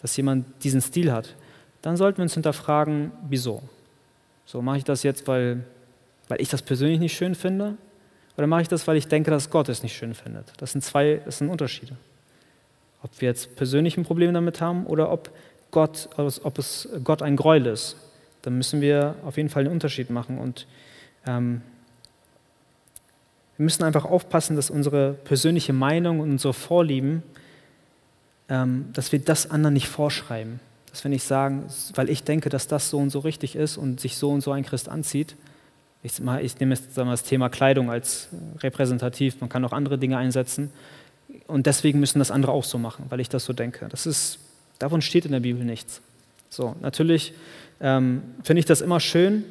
dass jemand diesen Stil hat, dann sollten wir uns hinterfragen, wieso. So, mache ich das jetzt, weil, weil ich das persönlich nicht schön finde? Oder mache ich das, weil ich denke, dass Gott es nicht schön findet? Das sind zwei, das sind Unterschiede. Ob wir jetzt persönlich ein Problem damit haben oder ob, Gott, ob es Gott ein Gräuel ist, dann müssen wir auf jeden Fall einen Unterschied machen. Und ähm, wir müssen einfach aufpassen, dass unsere persönliche Meinung und unsere Vorlieben, ähm, dass wir das anderen nicht vorschreiben. Dass wir nicht sagen, weil ich denke, dass das so und so richtig ist und sich so und so ein Christ anzieht. Ich, ich nehme jetzt das Thema Kleidung als repräsentativ, man kann auch andere Dinge einsetzen. Und deswegen müssen das andere auch so machen, weil ich das so denke. Das ist, davon steht in der Bibel nichts. So, natürlich ähm, finde ich das immer schön,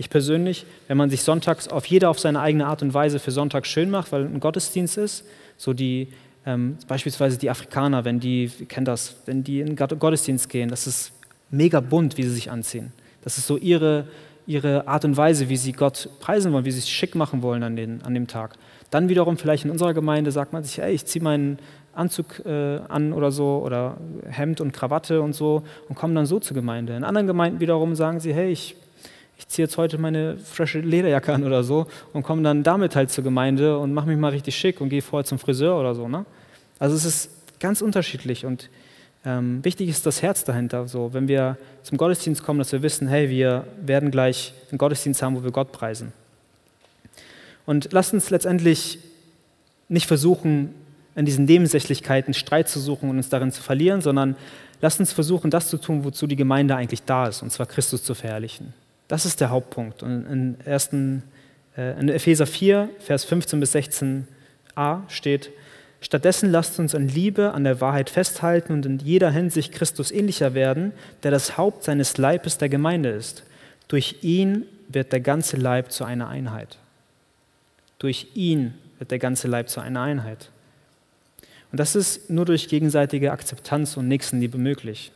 ich persönlich, wenn man sich sonntags auf jeder auf seine eigene Art und Weise für Sonntag schön macht, weil ein Gottesdienst ist, so die ähm, beispielsweise die Afrikaner, wenn die, kennt das, wenn die in Gottesdienst gehen, das ist mega bunt, wie sie sich anziehen. Das ist so ihre, ihre Art und Weise, wie sie Gott preisen wollen, wie sie es schick machen wollen an, den, an dem Tag. Dann wiederum vielleicht in unserer Gemeinde sagt man sich, ey, ich ziehe meinen Anzug äh, an oder so oder Hemd und Krawatte und so und kommen dann so zur Gemeinde. In anderen Gemeinden wiederum sagen sie, hey, ich ich ziehe jetzt heute meine frische Lederjacke an oder so und komme dann damit halt zur Gemeinde und mache mich mal richtig schick und gehe vorher zum Friseur oder so. Ne? Also es ist ganz unterschiedlich und ähm, wichtig ist das Herz dahinter. So, wenn wir zum Gottesdienst kommen, dass wir wissen, hey, wir werden gleich einen Gottesdienst haben, wo wir Gott preisen. Und lasst uns letztendlich nicht versuchen, in diesen Nebensächlichkeiten Streit zu suchen und uns darin zu verlieren, sondern lasst uns versuchen, das zu tun, wozu die Gemeinde eigentlich da ist, und zwar Christus zu verherrlichen. Das ist der Hauptpunkt. Und in, 1., äh, in Epheser 4, Vers 15 bis 16a steht, Stattdessen lasst uns in Liebe an der Wahrheit festhalten und in jeder Hinsicht Christus ähnlicher werden, der das Haupt seines Leibes der Gemeinde ist. Durch ihn wird der ganze Leib zu einer Einheit. Durch ihn wird der ganze Leib zu einer Einheit. Und das ist nur durch gegenseitige Akzeptanz und Nächstenliebe möglich.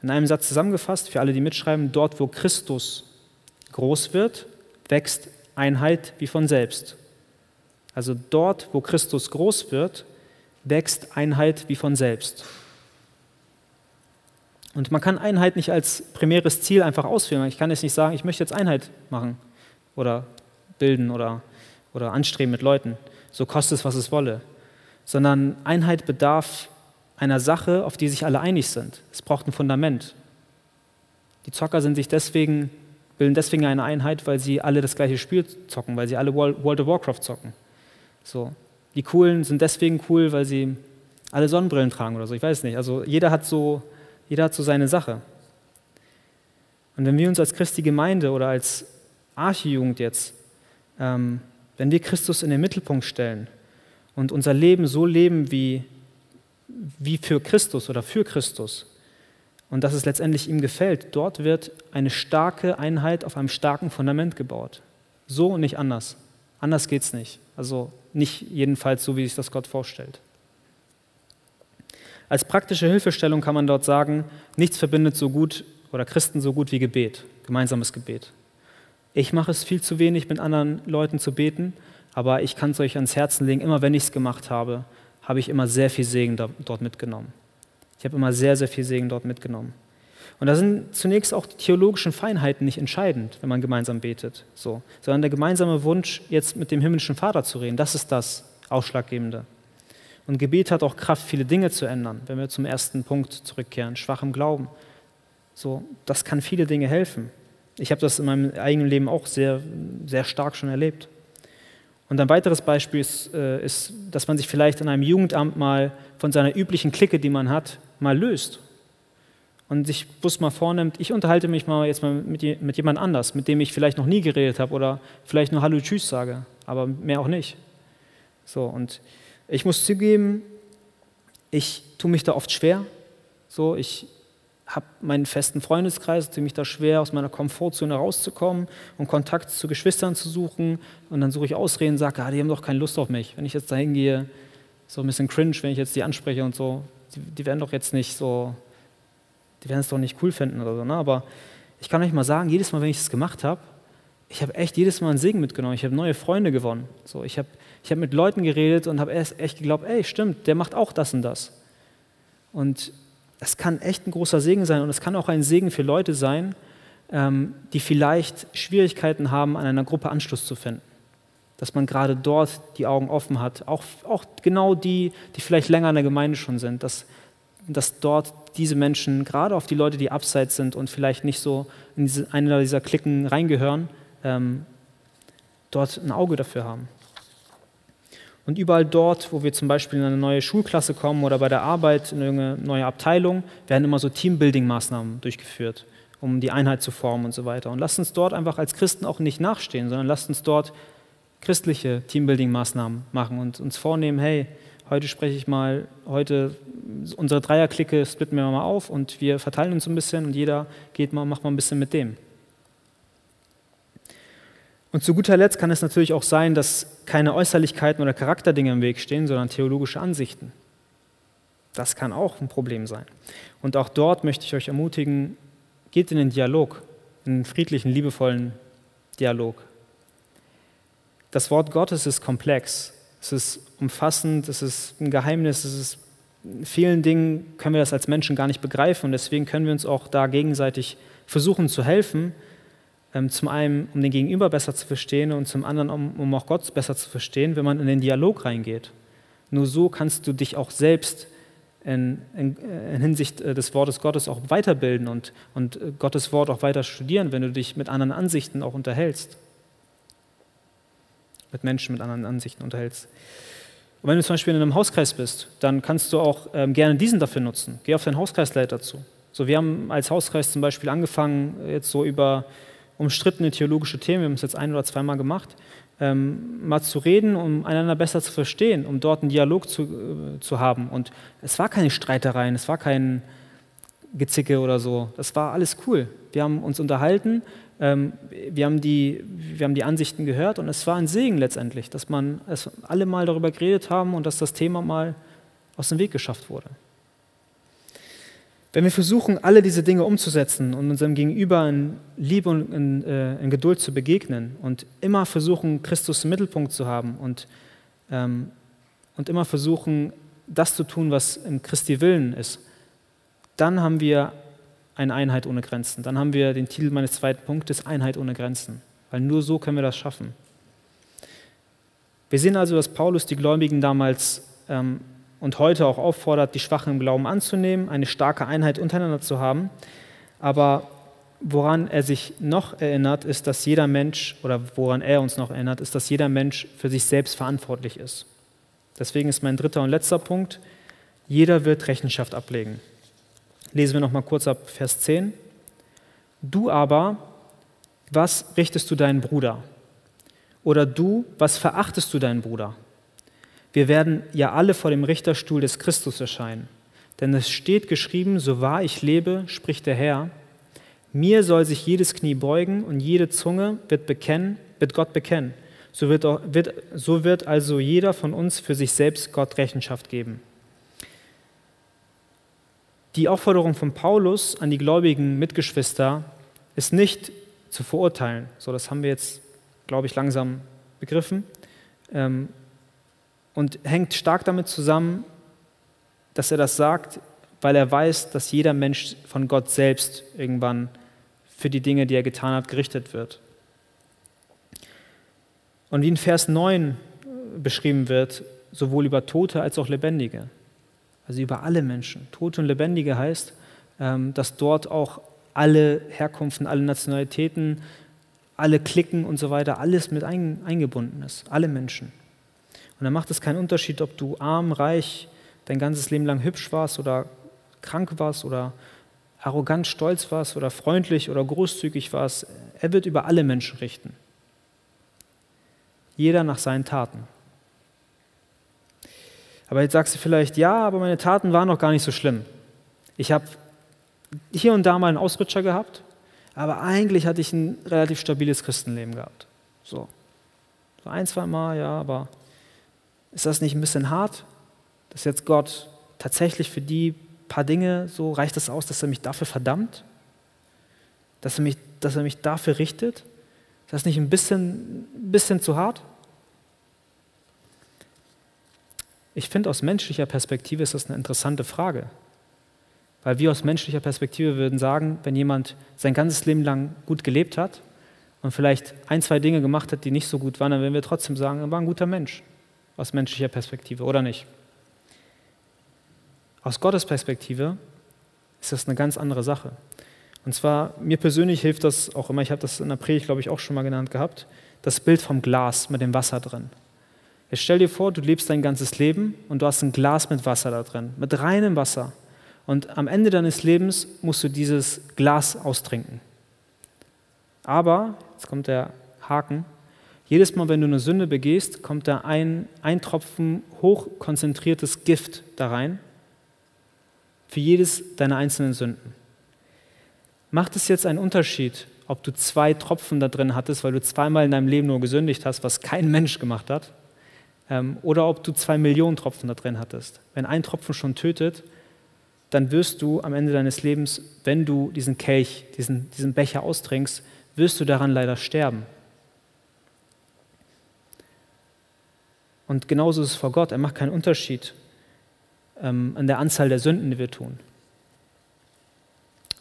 In einem Satz zusammengefasst, für alle, die mitschreiben, dort, wo Christus groß wird, wächst Einheit wie von selbst. Also dort, wo Christus groß wird, wächst Einheit wie von selbst. Und man kann Einheit nicht als primäres Ziel einfach ausführen. Ich kann jetzt nicht sagen, ich möchte jetzt Einheit machen oder bilden oder, oder anstreben mit Leuten. So kostet es, was es wolle. Sondern Einheit bedarf einer Sache, auf die sich alle einig sind. Es braucht ein Fundament. Die Zocker sind sich deswegen bilden deswegen eine Einheit, weil sie alle das gleiche Spiel zocken, weil sie alle World of Warcraft zocken. So. Die Coolen sind deswegen cool, weil sie alle Sonnenbrillen tragen oder so. Ich weiß nicht. Also jeder hat so, jeder hat so seine Sache. Und wenn wir uns als Christi Gemeinde oder als Archijugend jetzt, ähm, wenn wir Christus in den Mittelpunkt stellen und unser Leben so leben wie, wie für Christus oder für Christus, und dass es letztendlich ihm gefällt. Dort wird eine starke Einheit auf einem starken Fundament gebaut. So und nicht anders. Anders geht es nicht. Also nicht jedenfalls so, wie sich das Gott vorstellt. Als praktische Hilfestellung kann man dort sagen, nichts verbindet so gut oder Christen so gut wie Gebet, gemeinsames Gebet. Ich mache es viel zu wenig, mit anderen Leuten zu beten, aber ich kann es euch ans Herzen legen, immer wenn ich es gemacht habe, habe ich immer sehr viel Segen dort mitgenommen. Ich habe immer sehr, sehr viel Segen dort mitgenommen. Und da sind zunächst auch die theologischen Feinheiten nicht entscheidend, wenn man gemeinsam betet, so, sondern der gemeinsame Wunsch, jetzt mit dem himmlischen Vater zu reden, das ist das, Ausschlaggebende. Und Gebet hat auch Kraft, viele Dinge zu ändern, wenn wir zum ersten Punkt zurückkehren, schwachem Glauben. So, das kann viele Dinge helfen. Ich habe das in meinem eigenen Leben auch sehr, sehr stark schon erlebt. Und ein weiteres Beispiel ist, äh, ist, dass man sich vielleicht in einem Jugendamt mal von seiner üblichen Clique, die man hat, mal löst. Und sich bloß mal vornimmt, ich unterhalte mich mal jetzt mal mit, mit jemand anders, mit dem ich vielleicht noch nie geredet habe oder vielleicht nur Hallo Tschüss sage, aber mehr auch nicht. So, und ich muss zugeben, ich tue mich da oft schwer. So, ich habe meinen festen Freundeskreis, tue mich da schwer, aus meiner Komfortzone rauszukommen und Kontakt zu Geschwistern zu suchen. Und dann suche ich Ausreden sage, ah, die haben doch keine Lust auf mich. Wenn ich jetzt da hingehe, so ein bisschen cringe, wenn ich jetzt die anspreche und so, die, die werden doch jetzt nicht so, die werden es doch nicht cool finden oder so. Ne? Aber ich kann euch mal sagen, jedes Mal, wenn ich es gemacht habe, ich habe echt jedes Mal einen Segen mitgenommen. Ich habe neue Freunde gewonnen. So, ich habe ich hab mit Leuten geredet und habe echt geglaubt, ey, stimmt, der macht auch das und das. Und es kann echt ein großer Segen sein und es kann auch ein Segen für Leute sein, ähm, die vielleicht Schwierigkeiten haben, an einer Gruppe Anschluss zu finden. Dass man gerade dort die Augen offen hat, auch, auch genau die, die vielleicht länger in der Gemeinde schon sind, dass, dass dort diese Menschen, gerade auf die Leute, die abseits sind und vielleicht nicht so in diese, eine dieser Klicken reingehören, ähm, dort ein Auge dafür haben. Und überall dort, wo wir zum Beispiel in eine neue Schulklasse kommen oder bei der Arbeit in eine neue Abteilung, werden immer so Teambuilding-Maßnahmen durchgeführt, um die Einheit zu formen und so weiter. Und lasst uns dort einfach als Christen auch nicht nachstehen, sondern lasst uns dort christliche Teambuilding-Maßnahmen machen und uns vornehmen, hey, heute spreche ich mal, heute unsere Dreierklicke splitten wir mal auf und wir verteilen uns ein bisschen und jeder geht mal, macht mal ein bisschen mit dem. Und zu guter Letzt kann es natürlich auch sein, dass keine Äußerlichkeiten oder Charakterdinge im Weg stehen, sondern theologische Ansichten. Das kann auch ein Problem sein. Und auch dort möchte ich euch ermutigen, geht in den Dialog, in den friedlichen, liebevollen Dialog. Das Wort Gottes ist komplex, es ist umfassend, es ist ein Geheimnis, es ist in vielen Dingen können wir das als Menschen gar nicht begreifen und deswegen können wir uns auch da gegenseitig versuchen zu helfen, zum einen, um den Gegenüber besser zu verstehen und zum anderen, um, um auch Gott besser zu verstehen, wenn man in den Dialog reingeht. Nur so kannst du dich auch selbst in, in, in, Hinsicht äh, des Wortes Gottes auch weiterbilden und, und äh, Gottes Wort auch weiter studieren, wenn du dich mit anderen Ansichten auch unterhältst. Mit Menschen mit anderen Ansichten unterhältst. Und wenn du zum Beispiel in einem Hauskreis bist, dann kannst du auch ähm, gerne diesen dafür nutzen. Geh auf deinen Hauskreisleiter zu. So, wir haben als Hauskreis zum Beispiel angefangen, jetzt so über umstrittene theologische Themen, wir haben es jetzt ein oder zweimal gemacht, ähm, mal zu reden, um einander besser zu verstehen, um dort einen Dialog zu, äh, zu haben. Und es war keine Streitereien, es war kein Gezicke oder so. Das war alles cool. Wir haben uns unterhalten, ähm, wir, haben die, wir haben die Ansichten gehört und es war ein Segen letztendlich, dass man es alle mal darüber geredet haben und dass das Thema mal aus dem Weg geschafft wurde. Wenn wir versuchen, alle diese Dinge umzusetzen und unserem Gegenüber in Liebe und in, äh, in Geduld zu begegnen und immer versuchen, Christus im Mittelpunkt zu haben und, ähm, und immer versuchen, das zu tun, was im Christi Willen ist, dann haben wir eine Einheit ohne Grenzen. Dann haben wir den Titel meines zweiten Punktes, Einheit ohne Grenzen. Weil nur so können wir das schaffen. Wir sehen also, dass Paulus die Gläubigen damals ähm, und heute auch auffordert, die Schwachen im Glauben anzunehmen, eine starke Einheit untereinander zu haben. Aber woran er sich noch erinnert, ist, dass jeder Mensch, oder woran er uns noch erinnert, ist, dass jeder Mensch für sich selbst verantwortlich ist. Deswegen ist mein dritter und letzter Punkt, jeder wird Rechenschaft ablegen. Lesen wir noch mal kurz ab Vers 10. Du aber, was richtest du deinen Bruder? Oder du, was verachtest du deinen Bruder? Wir werden ja alle vor dem Richterstuhl des Christus erscheinen. Denn es steht geschrieben, so wahr ich lebe, spricht der Herr, mir soll sich jedes Knie beugen und jede Zunge wird, bekennen, wird Gott bekennen. So wird, wird, so wird also jeder von uns für sich selbst Gott Rechenschaft geben. Die Aufforderung von Paulus an die gläubigen Mitgeschwister ist nicht zu verurteilen. So, das haben wir jetzt, glaube ich, langsam begriffen. Ähm, und hängt stark damit zusammen, dass er das sagt, weil er weiß, dass jeder Mensch von Gott selbst irgendwann für die Dinge, die er getan hat, gerichtet wird. Und wie in Vers 9 beschrieben wird, sowohl über Tote als auch Lebendige. Also über alle Menschen. Tote und Lebendige heißt, ähm, dass dort auch alle Herkunften, alle Nationalitäten, alle Klicken und so weiter, alles mit eingebunden ist. Alle Menschen. Und dann macht es keinen Unterschied, ob du arm, reich, dein ganzes Leben lang hübsch warst oder krank warst oder arrogant stolz warst oder freundlich oder großzügig warst. Er wird über alle Menschen richten. Jeder nach seinen Taten. Aber jetzt sagst du vielleicht, ja, aber meine Taten waren noch gar nicht so schlimm. Ich habe hier und da mal einen Ausrutscher gehabt, aber eigentlich hatte ich ein relativ stabiles Christenleben gehabt. So. So ein, zwei Mal, ja, aber ist das nicht ein bisschen hart, dass jetzt Gott tatsächlich für die paar Dinge so reicht es aus, dass er mich dafür verdammt? Dass er mich, dass er mich dafür richtet? Ist das nicht ein bisschen, ein bisschen zu hart? Ich finde, aus menschlicher Perspektive ist das eine interessante Frage. Weil wir aus menschlicher Perspektive würden sagen, wenn jemand sein ganzes Leben lang gut gelebt hat und vielleicht ein, zwei Dinge gemacht hat, die nicht so gut waren, dann würden wir trotzdem sagen, er war ein guter Mensch. Aus menschlicher Perspektive, oder nicht? Aus Gottes Perspektive ist das eine ganz andere Sache. Und zwar, mir persönlich hilft das auch immer, ich habe das in der Predigt, glaube ich, auch schon mal genannt gehabt, das Bild vom Glas mit dem Wasser drin. Jetzt stell dir vor, du lebst dein ganzes Leben und du hast ein Glas mit Wasser da drin, mit reinem Wasser. Und am Ende deines Lebens musst du dieses Glas austrinken. Aber, jetzt kommt der Haken, jedes Mal, wenn du eine Sünde begehst, kommt da ein, ein Tropfen hochkonzentriertes Gift da rein für jedes deiner einzelnen Sünden. Macht es jetzt einen Unterschied, ob du zwei Tropfen da drin hattest, weil du zweimal in deinem Leben nur gesündigt hast, was kein Mensch gemacht hat, ähm, oder ob du zwei Millionen Tropfen da drin hattest. Wenn ein Tropfen schon tötet, dann wirst du am Ende deines Lebens, wenn du diesen Kelch, diesen, diesen Becher austrinkst, wirst du daran leider sterben. Und genauso ist es vor Gott. Er macht keinen Unterschied ähm, an der Anzahl der Sünden, die wir tun.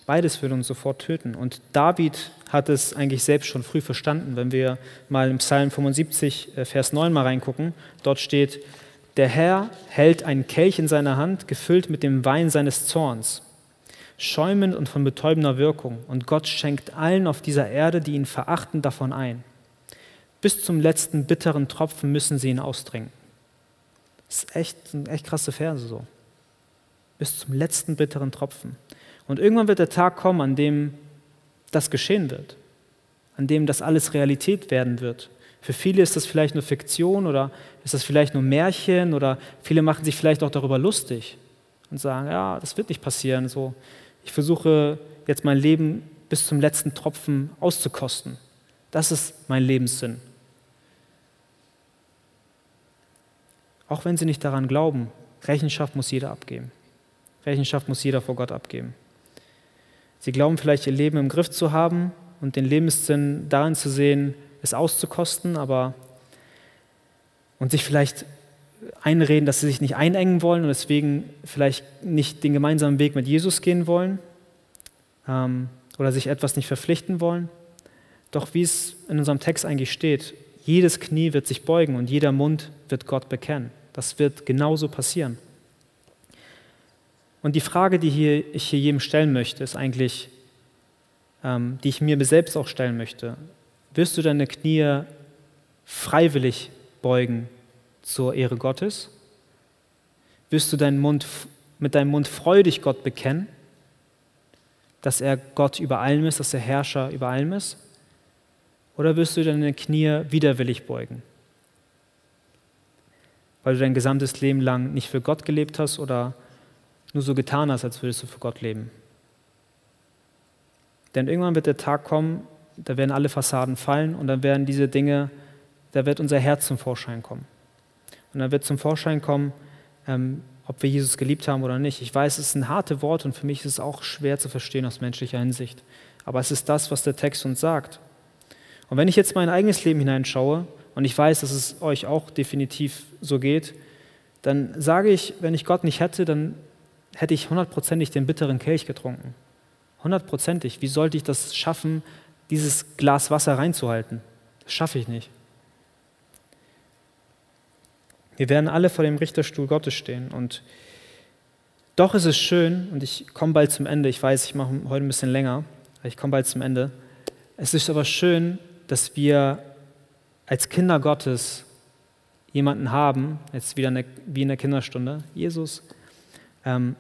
Beides würde uns sofort töten. Und David hat es eigentlich selbst schon früh verstanden. Wenn wir mal im Psalm 75, äh, Vers 9 mal reingucken, dort steht, der Herr hält einen Kelch in seiner Hand, gefüllt mit dem Wein seines Zorns, schäumend und von betäubender Wirkung. Und Gott schenkt allen auf dieser Erde, die ihn verachten, davon ein. Bis zum letzten bitteren Tropfen müssen sie ihn austrinken. Das ist echt, echt krasse Verse so. Bis zum letzten bitteren Tropfen. Und irgendwann wird der Tag kommen, an dem das geschehen wird, an dem das alles Realität werden wird. Für viele ist das vielleicht nur Fiktion oder ist das vielleicht nur Märchen oder viele machen sich vielleicht auch darüber lustig und sagen, ja, das wird nicht passieren. So, ich versuche jetzt mein Leben bis zum letzten Tropfen auszukosten. Das ist mein Lebenssinn. Auch wenn sie nicht daran glauben, Rechenschaft muss jeder abgeben. Rechenschaft muss jeder vor Gott abgeben. Sie glauben vielleicht, ihr Leben im Griff zu haben und den Lebenssinn darin zu sehen, es auszukosten, aber und sich vielleicht einreden, dass sie sich nicht einengen wollen und deswegen vielleicht nicht den gemeinsamen Weg mit Jesus gehen wollen ähm, oder sich etwas nicht verpflichten wollen. Doch wie es in unserem Text eigentlich steht, jedes Knie wird sich beugen und jeder Mund wird Gott bekennen. Das wird genauso passieren. Und die Frage, die hier, ich hier jedem stellen möchte, ist eigentlich, ähm, die ich mir selbst auch stellen möchte. Wirst du deine Knie freiwillig beugen zur Ehre Gottes? Wirst du deinen Mund, mit deinem Mund freudig Gott bekennen, dass er Gott über allem ist, dass er Herrscher über allem ist? Oder wirst du deine Knie widerwillig beugen? Weil du dein gesamtes Leben lang nicht für Gott gelebt hast oder nur so getan hast, als würdest du für Gott leben. Denn irgendwann wird der Tag kommen, da werden alle Fassaden fallen und dann werden diese Dinge, da wird unser Herz zum Vorschein kommen. Und dann wird zum Vorschein kommen, ähm, ob wir Jesus geliebt haben oder nicht. Ich weiß, es ein harte Wort und für mich ist es auch schwer zu verstehen aus menschlicher Hinsicht. Aber es ist das, was der Text uns sagt. Und wenn ich jetzt mein eigenes Leben hineinschaue, und ich weiß, dass es euch auch definitiv so geht, dann sage ich, wenn ich Gott nicht hätte, dann hätte ich hundertprozentig den bitteren Kelch getrunken. Hundertprozentig. Wie sollte ich das schaffen, dieses Glas Wasser reinzuhalten? Das schaffe ich nicht. Wir werden alle vor dem Richterstuhl Gottes stehen. Und doch ist es schön, und ich komme bald zum Ende, ich weiß, ich mache heute ein bisschen länger, ich komme bald zum Ende. Es ist aber schön, dass wir als Kinder Gottes jemanden haben, jetzt wieder eine, wie in der Kinderstunde, Jesus, ähm,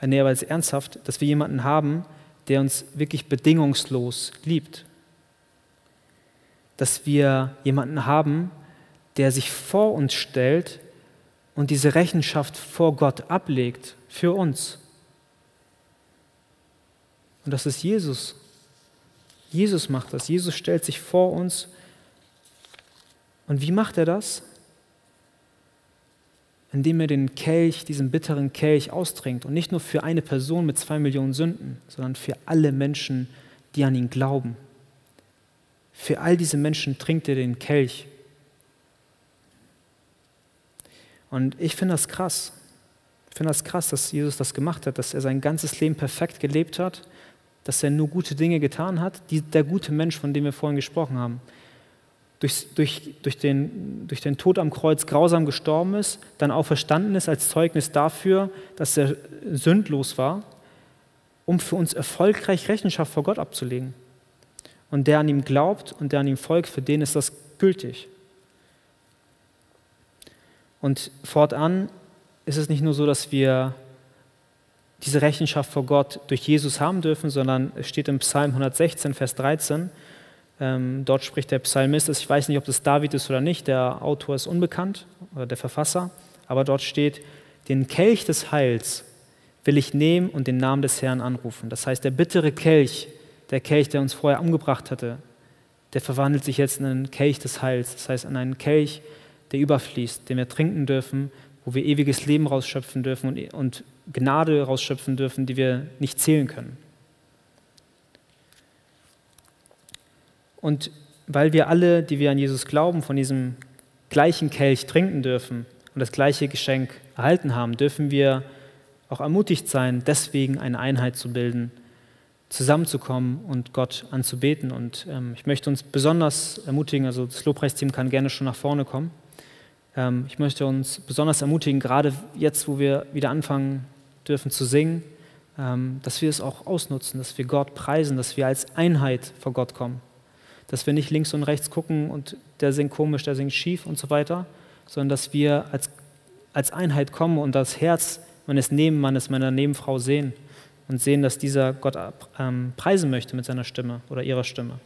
nee, aber jetzt ernsthaft, dass wir jemanden haben, der uns wirklich bedingungslos liebt. Dass wir jemanden haben, der sich vor uns stellt und diese Rechenschaft vor Gott ablegt für uns. Und das ist Jesus. Jesus macht das. Jesus stellt sich vor uns und wie macht er das? Indem er den Kelch, diesen bitteren Kelch austrinkt. Und nicht nur für eine Person mit zwei Millionen Sünden, sondern für alle Menschen, die an ihn glauben. Für all diese Menschen trinkt er den Kelch. Und ich finde das krass. Ich finde das krass, dass Jesus das gemacht hat, dass er sein ganzes Leben perfekt gelebt hat, dass er nur gute Dinge getan hat. Die, der gute Mensch, von dem wir vorhin gesprochen haben durch, durch, durch, den, durch den Tod am Kreuz grausam gestorben ist, dann auch verstanden ist als Zeugnis dafür, dass er sündlos war, um für uns erfolgreich Rechenschaft vor Gott abzulegen. Und der an ihm glaubt und der an ihm folgt, für den ist das gültig. Und fortan ist es nicht nur so, dass wir diese Rechenschaft vor Gott durch Jesus haben dürfen, sondern es steht im Psalm 116, Vers 13, ähm, dort spricht der Psalmist, ich weiß nicht, ob das David ist oder nicht, der Autor ist unbekannt oder der Verfasser, aber dort steht, den Kelch des Heils will ich nehmen und den Namen des Herrn anrufen. Das heißt, der bittere Kelch, der Kelch, der uns vorher umgebracht hatte, der verwandelt sich jetzt in einen Kelch des Heils. Das heißt, in einen Kelch, der überfließt, den wir trinken dürfen, wo wir ewiges Leben rausschöpfen dürfen und, und Gnade rausschöpfen dürfen, die wir nicht zählen können. Und weil wir alle, die wir an Jesus glauben, von diesem gleichen Kelch trinken dürfen und das gleiche Geschenk erhalten haben, dürfen wir auch ermutigt sein, deswegen eine Einheit zu bilden, zusammenzukommen und Gott anzubeten. Und ähm, ich möchte uns besonders ermutigen, also das Lobpreisteam kann gerne schon nach vorne kommen. Ähm, ich möchte uns besonders ermutigen, gerade jetzt, wo wir wieder anfangen dürfen zu singen, ähm, dass wir es auch ausnutzen, dass wir Gott preisen, dass wir als Einheit vor Gott kommen dass wir nicht links und rechts gucken und der singt komisch, der singt schief und so weiter, sondern dass wir als, als Einheit kommen und das Herz meines Nebenmannes, meiner Nebenfrau sehen und sehen, dass dieser Gott ähm, preisen möchte mit seiner Stimme oder ihrer Stimme.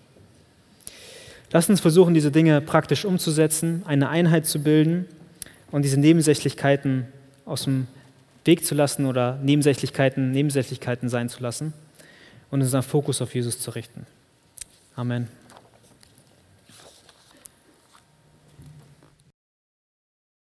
Lass uns versuchen, diese Dinge praktisch umzusetzen, eine Einheit zu bilden und diese Nebensächlichkeiten aus dem Weg zu lassen oder Nebensächlichkeiten Nebensächlichkeiten sein zu lassen und unseren Fokus auf Jesus zu richten. Amen.